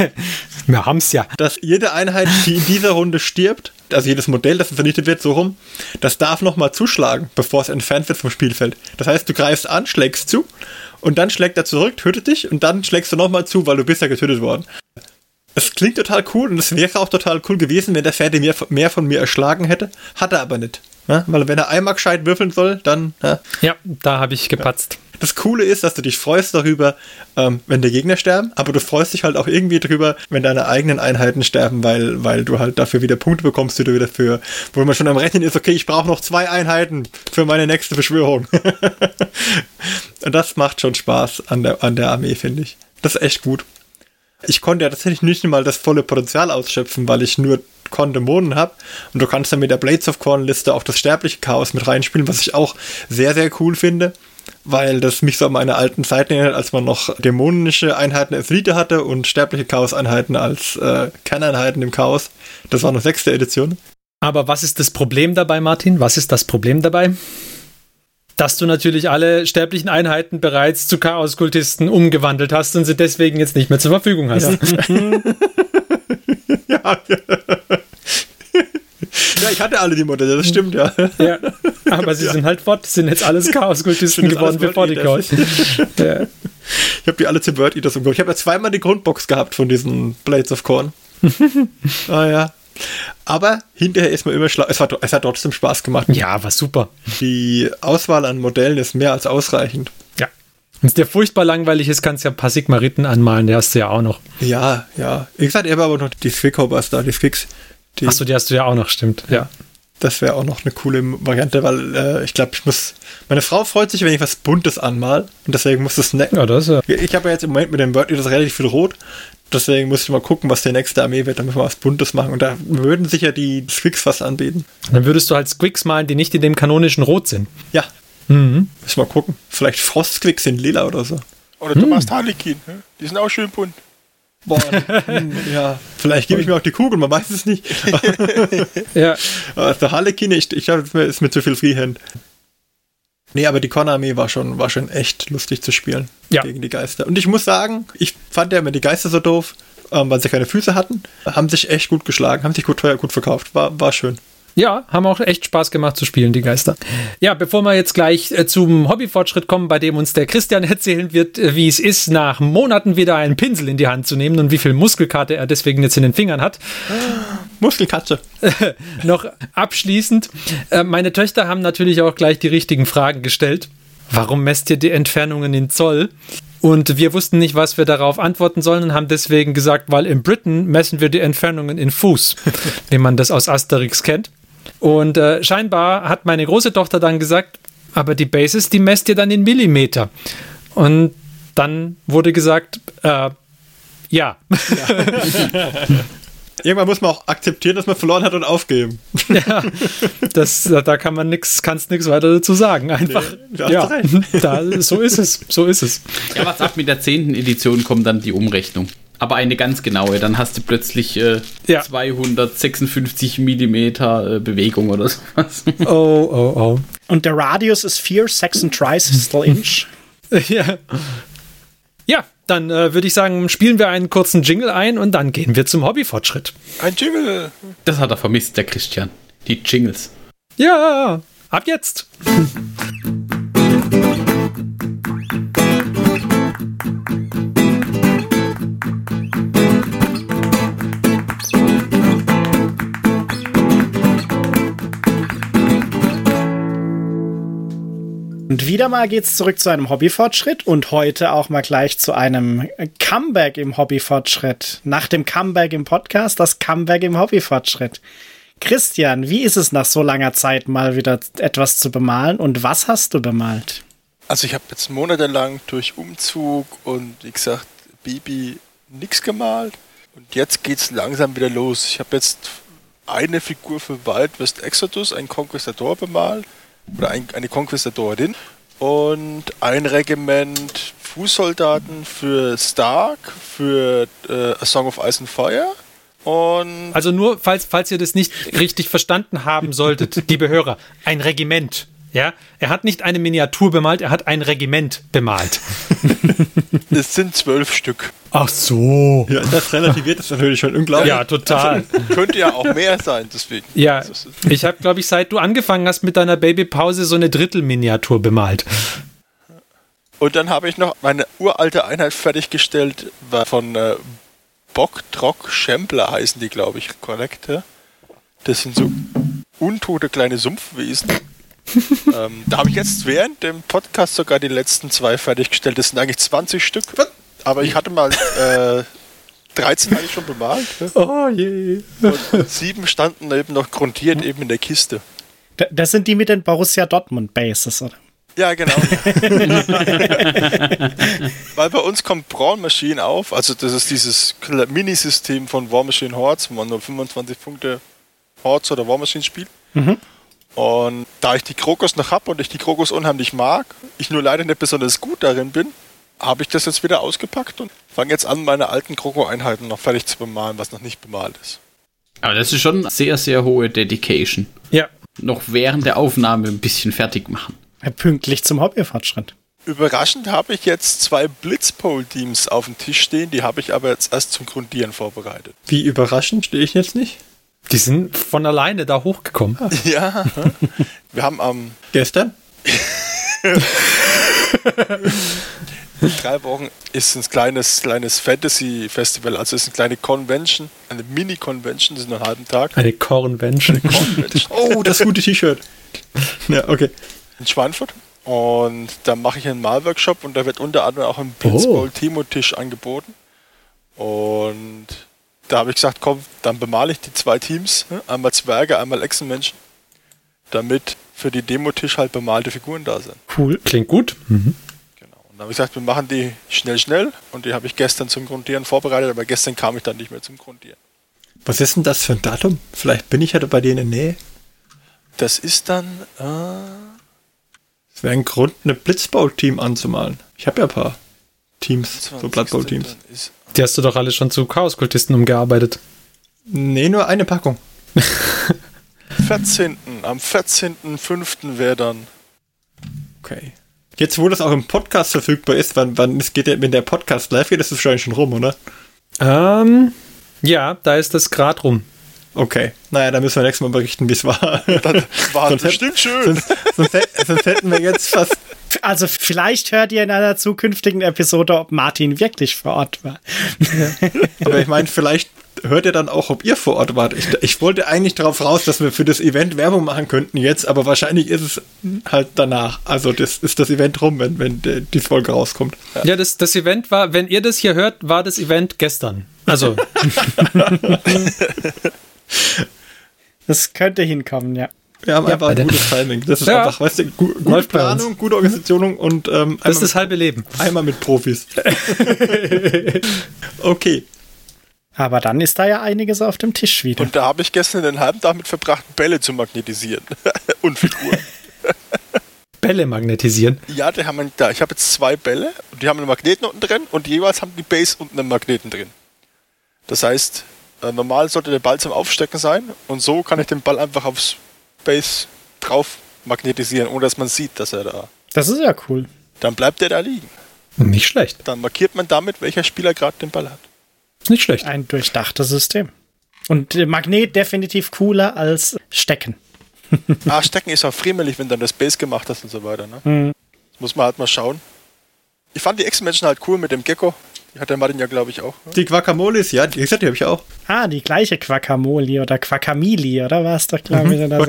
*laughs* Wir haben's ja. dass jede Einheit, die in dieser Runde stirbt, also jedes Modell, das vernichtet wird, so rum, das darf nochmal zuschlagen, bevor es entfernt wird vom Spielfeld. Das heißt, du greifst an, schlägst zu und dann schlägt er zurück, tötet dich und dann schlägst du nochmal zu, weil du bist ja getötet worden. Es klingt total cool und es wäre auch total cool gewesen, wenn der mehr, mehr von mir erschlagen hätte. Hat er aber nicht. Ja? Weil wenn er einmal gescheit würfeln soll, dann. Ja. Ja, da habe ich gepatzt. Das Coole ist, dass du dich freust darüber, ähm, wenn die Gegner sterben, aber du freust dich halt auch irgendwie darüber, wenn deine eigenen Einheiten sterben, weil, weil du halt dafür wieder Punkte bekommst, die du wieder für, wo man schon am Rechnen ist, okay, ich brauche noch zwei Einheiten für meine nächste Beschwörung. *laughs* Und das macht schon Spaß an der, an der Armee, finde ich. Das ist echt gut. Ich konnte ja tatsächlich nicht mal das volle Potenzial ausschöpfen, weil ich nur Kondämonen habe. Und du kannst dann mit der Blades of Corn Liste auch das sterbliche Chaos mit reinspielen, was ich auch sehr, sehr cool finde, weil das mich so an meine alten Zeiten erinnert, als man noch dämonische Einheiten als Elite hatte und sterbliche Chaos-Einheiten als äh, Kerneinheiten im Chaos. Das war noch sechste Edition. Aber was ist das Problem dabei, Martin? Was ist das Problem dabei? Dass du natürlich alle sterblichen Einheiten bereits zu Chaos-Kultisten umgewandelt hast und sie deswegen jetzt nicht mehr zur Verfügung hast. ja, *laughs* *laughs* ja, ich hatte alle die Modelle, das stimmt, ja. Ja, aber sie sind halt fort, sind jetzt alles Chaos-Kultisten geworden die Chaos. *laughs* Ja. Ich habe die alle zu Bird Eaters umgebracht. Ich habe ja zweimal die Grundbox gehabt von diesen Blades of Corn. *laughs* ah ja. Aber hinterher ist man immer schlau. Es, war, es hat trotzdem Spaß gemacht. ja, war super. Die Auswahl an Modellen ist mehr als ausreichend. Wenn es dir furchtbar langweilig ist, kannst du ja ein paar Sigmariten anmalen, die hast du ja auch noch. Ja, ja. Ich habe aber noch die Squickhoppers da, die Squicks. Die, Achso, die hast du ja auch noch, stimmt. Ja. Das wäre auch noch eine coole Variante, weil äh, ich glaube, ich muss. Meine Frau freut sich, wenn ich was Buntes anmal und deswegen muss es snacken. Ja, das ist ja. Ich habe ja jetzt im Moment mit dem Bird Eaters relativ viel rot. Deswegen muss ich mal gucken, was die nächste Armee wird. Da müssen wir was Buntes machen. Und da würden sich ja die Squicks fast anbieten. Dann würdest du halt Squicks malen, die nicht in dem kanonischen Rot sind. Ja, Mhm. müssen wir mal gucken. Vielleicht Frostsquicks in lila oder so. Oder du machst Harlequin. ne? Die sind auch schön bunt. Boah, *laughs* ja. Vielleicht gebe ich mir auch die Kugel, man weiß es nicht. *laughs* Ja. *laughs* Der Harlequin, ich, ich glaube, es ist mir- ist mir zu viel Freehand. Nee, aber die Con-Armee war schon, war schon echt lustig zu spielen Ja. gegen die Geister. Und ich muss sagen, ich fand ja immer die Geister so doof, ähm, weil sie keine Füße hatten. Haben sich echt gut geschlagen, haben sich gut teuer gut verkauft. War, war schön. Ja, haben auch echt Spaß gemacht zu spielen, die Geister. Ja, bevor wir jetzt gleich äh, zum Hobbyfortschritt kommen, bei dem uns der Christian *laughs* erzählen wird, äh, wie es ist, nach Monaten wieder einen Pinsel in die Hand zu nehmen und wie viel Muskelkarte er deswegen jetzt in den Fingern hat. *gasps* Muskelkatze. *laughs* Noch abschließend, äh, meine Töchter haben natürlich auch gleich die richtigen Fragen gestellt. Warum messt ihr die Entfernungen in Zoll? Und wir wussten nicht, was wir darauf antworten sollen und haben deswegen gesagt, weil in Britain messen wir die Entfernungen in Fuß, *laughs* wie man das aus Asterix kennt. Und äh, scheinbar hat meine große Tochter dann gesagt, aber die Bases, die messt ihr dann in Millimeter. Und dann wurde gesagt, äh, *laughs* ja. Irgendwann muss man auch akzeptieren, dass man verloren hat und aufgeben. Ja, das, da kann man nichts, kannst nichts weiter dazu sagen. Einfach, Nee, ja, da, so ist es, so ist es. Ja, was ab mit der 10. Edition kommt dann die Umrechnung. Aber eine ganz genaue, dann hast du plötzlich äh, Ja. 256 Millimeter äh, Bewegung oder *laughs* sowas. Oh, oh, oh. Und der Radius ist 4 Saxon Tristal Inch. *laughs* Ja, ja dann äh, würde ich sagen, spielen wir einen kurzen Jingle ein und dann gehen wir zum Hobbyfortschritt. Ein Jingle. Das hat er vermisst, der Christian. Die Jingles. Ja, ab jetzt. *laughs* Und wieder mal geht's zurück zu einem Hobbyfortschritt und heute auch mal gleich zu einem Comeback im Hobbyfortschritt. Nach dem Comeback im Podcast, das Comeback im Hobbyfortschritt. Christian, wie ist es nach so langer Zeit mal wieder etwas zu bemalen und was hast du bemalt? Also ich habe jetzt monatelang durch Umzug und wie gesagt, Baby nichts gemalt. Und jetzt geht's langsam wieder los. Ich habe jetzt eine Figur für Wild West Exodus, ein Conquistador bemalt. Oder ein, eine Conquistadorin. Und ein Regiment Fußsoldaten für Stark, für äh, A Song of Ice and Fire. Und Also nur, falls, falls ihr das nicht richtig verstanden haben solltet, *laughs* liebe Hörer, ein Regiment. Ja, er hat nicht eine Miniatur bemalt, er hat ein Regiment bemalt. *laughs* es sind zwölf Stück. Ach so. Ja, das relativiert ist natürlich schon unglaublich. Ja, total. Könnte ja auch mehr sein, deswegen. Ja, Das ich habe, glaube ich, seit du angefangen hast mit deiner Babypause so eine Drittelminiatur bemalt. Und dann habe ich noch meine uralte Einheit fertiggestellt, war von äh, Bock, Trock, Schempler heißen die, glaube ich, korrekt. Ja? Das sind so untote kleine Sumpfwesen. *laughs* ähm, da habe ich jetzt während dem Podcast sogar die letzten zwei fertiggestellt. Das sind eigentlich 20 Stück. Aber ich hatte mal äh, 13 hatte ich schon bemalt. Ja? Oh je. Und sieben standen eben noch grundiert eben in der Kiste. Das sind die mit den Borussia Dortmund Bases, oder? Ja, genau. *laughs* Weil bei uns kommt Brawl Machine auf, also das ist dieses Minisystem von War Machine Hordes, wo man nur 25 Punkte Hordes oder War Machine spielt. Und da ich die Krokus noch habe und ich die Krokus unheimlich mag, ich nur leider nicht besonders gut darin bin, habe ich das jetzt wieder ausgepackt und fange jetzt an, meine alten Kroko-Einheiten noch fertig zu bemalen, was noch nicht bemalt ist. Aber das ist schon sehr, sehr hohe Dedication. Ja. Noch während der Aufnahme ein bisschen fertig machen. Pünktlich zum Hobbyfortschritt. Überraschend habe ich jetzt zwei Blitzpole-Teams auf dem Tisch stehen, die habe ich aber jetzt erst zum Grundieren vorbereitet. Wie überraschend, stehe ich jetzt nicht. Die sind von alleine da hochgekommen. *laughs* Ja, wir haben am Gestern? in drei Wochen ist ein kleines, kleines Fantasy-Festival, also ist eine kleine Convention, eine Mini-Convention, das ist nur einen halben Tag. Eine Convention. Convention *laughs* Oh, das gute T-Shirt. Ja, okay. in Schweinfurt. Und da mache ich einen Malworkshop und da wird unter anderem auch ein Blitzball-Timo-Tisch angeboten. Und da habe ich gesagt, komm, dann bemale ich die zwei Teams, ne? einmal Zwerge, einmal Echsenmenschen, damit für die Demotisch halt bemalte Figuren da sind. Cool. Klingt gut. Genau. Und dann habe ich gesagt, wir machen die schnell, schnell. Und die habe ich gestern zum Grundieren vorbereitet, aber gestern kam ich dann nicht mehr zum Grundieren. Was ist denn das für ein Datum? Vielleicht bin ich ja bei dir in der Nähe. Das ist dann, äh, Es wäre ein Grund, eine Blitzball-Team anzumalen. Ich habe ja ein paar Teams, so 20. Blood Bowl Teams. dann ist Die hast du doch alle schon zu Chaoskultisten umgearbeitet. Nee, nur eine Packung. *laughs* 14. Am 14.05. wäre dann. Okay. Jetzt, wo das auch im Podcast verfügbar ist, wann, wann es geht, der- wenn der Podcast live geht, ist es wahrscheinlich schon rum, oder? Ähm, ja, da ist das Grad rum. Okay. Naja, dann müssen wir nächstes Mal berichten, wie es war. Dann war *laughs* Sonst bestimmt schön. sonst, sonst, hätt- sonst hätten wir jetzt fast. Also vielleicht hört ihr in einer zukünftigen Episode, ob Martin wirklich vor Ort war. Aber ich meine, vielleicht hört ihr dann auch, ob ihr vor Ort wart. Ich, ich wollte eigentlich darauf raus, dass wir für das Event Werbung machen könnten jetzt, aber wahrscheinlich ist es halt danach. Also das ist das Event rum, wenn, wenn die die Folge rauskommt. Ja, das, das Event war, wenn ihr das hier hört, war das Event gestern. Also, *laughs* Das könnte hinkommen, ja. Wir haben einfach ein gutes Timing. Das ist Ja. einfach, weißt du, gu gute Läuft. Planung, gute Organisation und ähm, das ist einmal, das halbe Leben. einmal mit Profis. *laughs* okay. Aber dann ist da ja einiges auf dem Tisch wieder. Und da habe ich gestern den halben Tag mit verbracht, Bälle zu magnetisieren. *laughs* Und Figuren. *laughs* Bälle magnetisieren. ja, die haben einen, da. Ich habe jetzt zwei Bälle und die haben einen Magneten unten drin und jeweils haben die Base unten einen Magneten drin. Das heißt, äh, normal sollte der Ball zum Aufstecken sein und so kann ich den Ball einfach aufs Base drauf magnetisieren, ohne dass man sieht, dass er da. Das ist ja cool. Dann bleibt der da liegen. Nicht schlecht. Dann markiert man damit, welcher Spieler gerade den Ball hat. Ist nicht schlecht. Ein durchdachtes System. Und Magnet definitiv cooler als Stecken. *laughs* Ah, Stecken ist auch friemelig, wenn du dann das Base gemacht hast und so weiter. Ne? Das muss man halt mal schauen. Ich fand die Ex-Menschen halt cool mit dem Gecko. Hat der Martin ja, glaube ich, auch. Ne? Die Guacamoles, ja, die, gesagt, die habe ich auch. Ah, die gleiche Quacamoli oder Quacamili, oder was doch, glaube ich. irgendwas.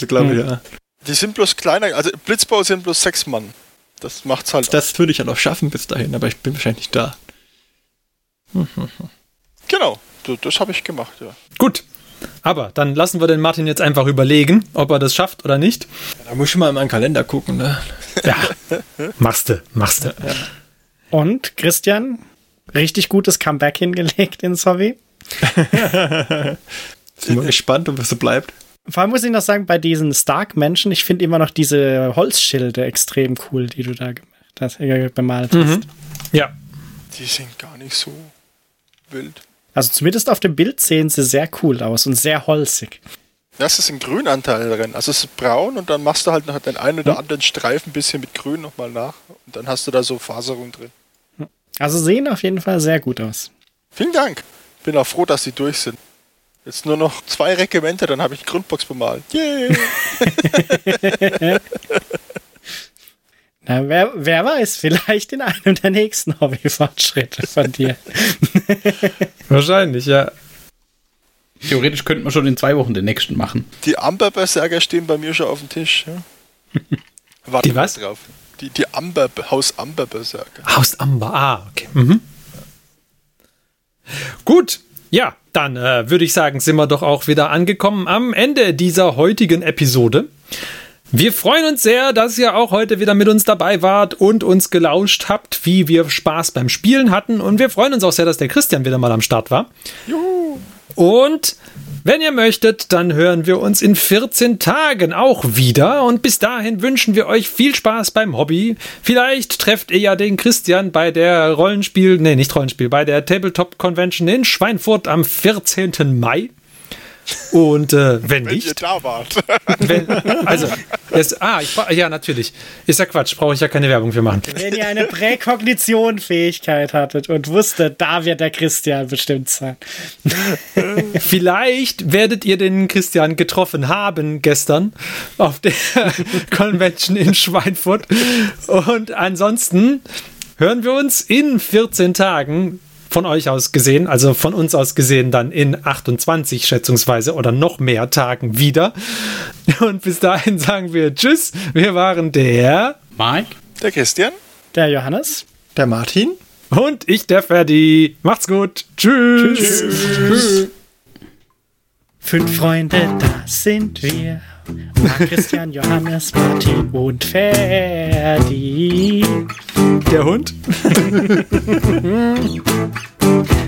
*laughs* glaube ich, ja. Die sind bloß kleiner, also Blitzbau sind bloß sechs Mann. Das macht's halt. Das würde ich ja noch schaffen bis dahin, aber ich bin wahrscheinlich nicht da. genau, das, das habe ich gemacht, ja. Gut. Aber dann lassen wir den Martin jetzt einfach überlegen, ob er das schafft oder nicht. Da muss ich mal in meinen Kalender gucken, ne? Ja, *laughs* machste, machste. Und Christian, richtig gutes Comeback hingelegt ins Hobby. Sind wir gespannt, ob es so bleibt. Vor allem muss ich noch sagen, bei diesen Stark-Menschen, ich finde immer noch diese Holzschilde extrem cool, die du da gemacht hast, äh, bemalt hast. Ja. Die sind gar nicht so wild. Also zumindest auf dem Bild sehen sie sehr cool aus und sehr holzig. Das ist ein Grünanteil drin. Also es ist braun und dann machst du halt noch den einen oder anderen Streifen ein bisschen mit Grün nochmal nach. Und dann hast du da so Faserung drin. Also sehen auf jeden Fall sehr gut aus. Vielen Dank. Bin auch froh, dass sie durch sind. Jetzt nur noch zwei Regimente, dann habe ich die Grundbox bemalt. Yay! *laughs* Na, wer, wer weiß, vielleicht in einem der nächsten Hobbyfortschritte von dir. *laughs* Wahrscheinlich, ja. Theoretisch könnte man schon in zwei Wochen den nächsten machen. Die Amber-Berserker stehen bei mir schon auf dem Tisch. Ja? *laughs* Warte Die was? mal drauf. Die, die Amber, Haus Amber-Berserker. Haus Amber, ah, okay. Mhm. Gut, ja, dann äh, würde ich sagen, sind wir doch auch wieder angekommen am Ende dieser heutigen Episode. Wir freuen uns sehr, dass ihr auch heute wieder mit uns dabei wart und uns gelauscht habt, wie wir Spaß beim Spielen hatten. Und wir freuen uns auch sehr, dass der Christian wieder mal am Start war. Juhu! Und wenn ihr möchtet, dann hören wir uns in 14 Tagen auch wieder. Und bis dahin wünschen wir euch viel Spaß beim Hobby. Vielleicht trefft ihr ja den Christian bei der Rollenspiel, nee, nicht Rollenspiel, bei der Tabletop Convention in Schweinfurt am 14. Mai. Und äh, wenn Wenn ihr nicht, da wart. *laughs* wenn, also, es, ah, ich, ja, natürlich. Ist ja Quatsch, brauche ich ja keine Werbung für machen. Wenn ihr eine Präkognition-Fähigkeit hattet und wusstet, da wird der Christian bestimmt sein. *laughs* Vielleicht werdet ihr den Christian getroffen haben gestern auf der *laughs* Convention in Schweinfurt. Und ansonsten hören wir uns in 14 Tagen von euch aus gesehen, also von uns aus gesehen dann in 28 schätzungsweise oder noch mehr Tagen wieder. Und bis dahin sagen wir Tschüss. Wir waren der Mike? Der Christian? Der Johannes? Der Martin? und ich, der Ferdi. Macht's gut. Tschüss. Fünf Freunde, da sind wir. Christian, Johannes, Martin und Ferdi. Der Hund? *laughs*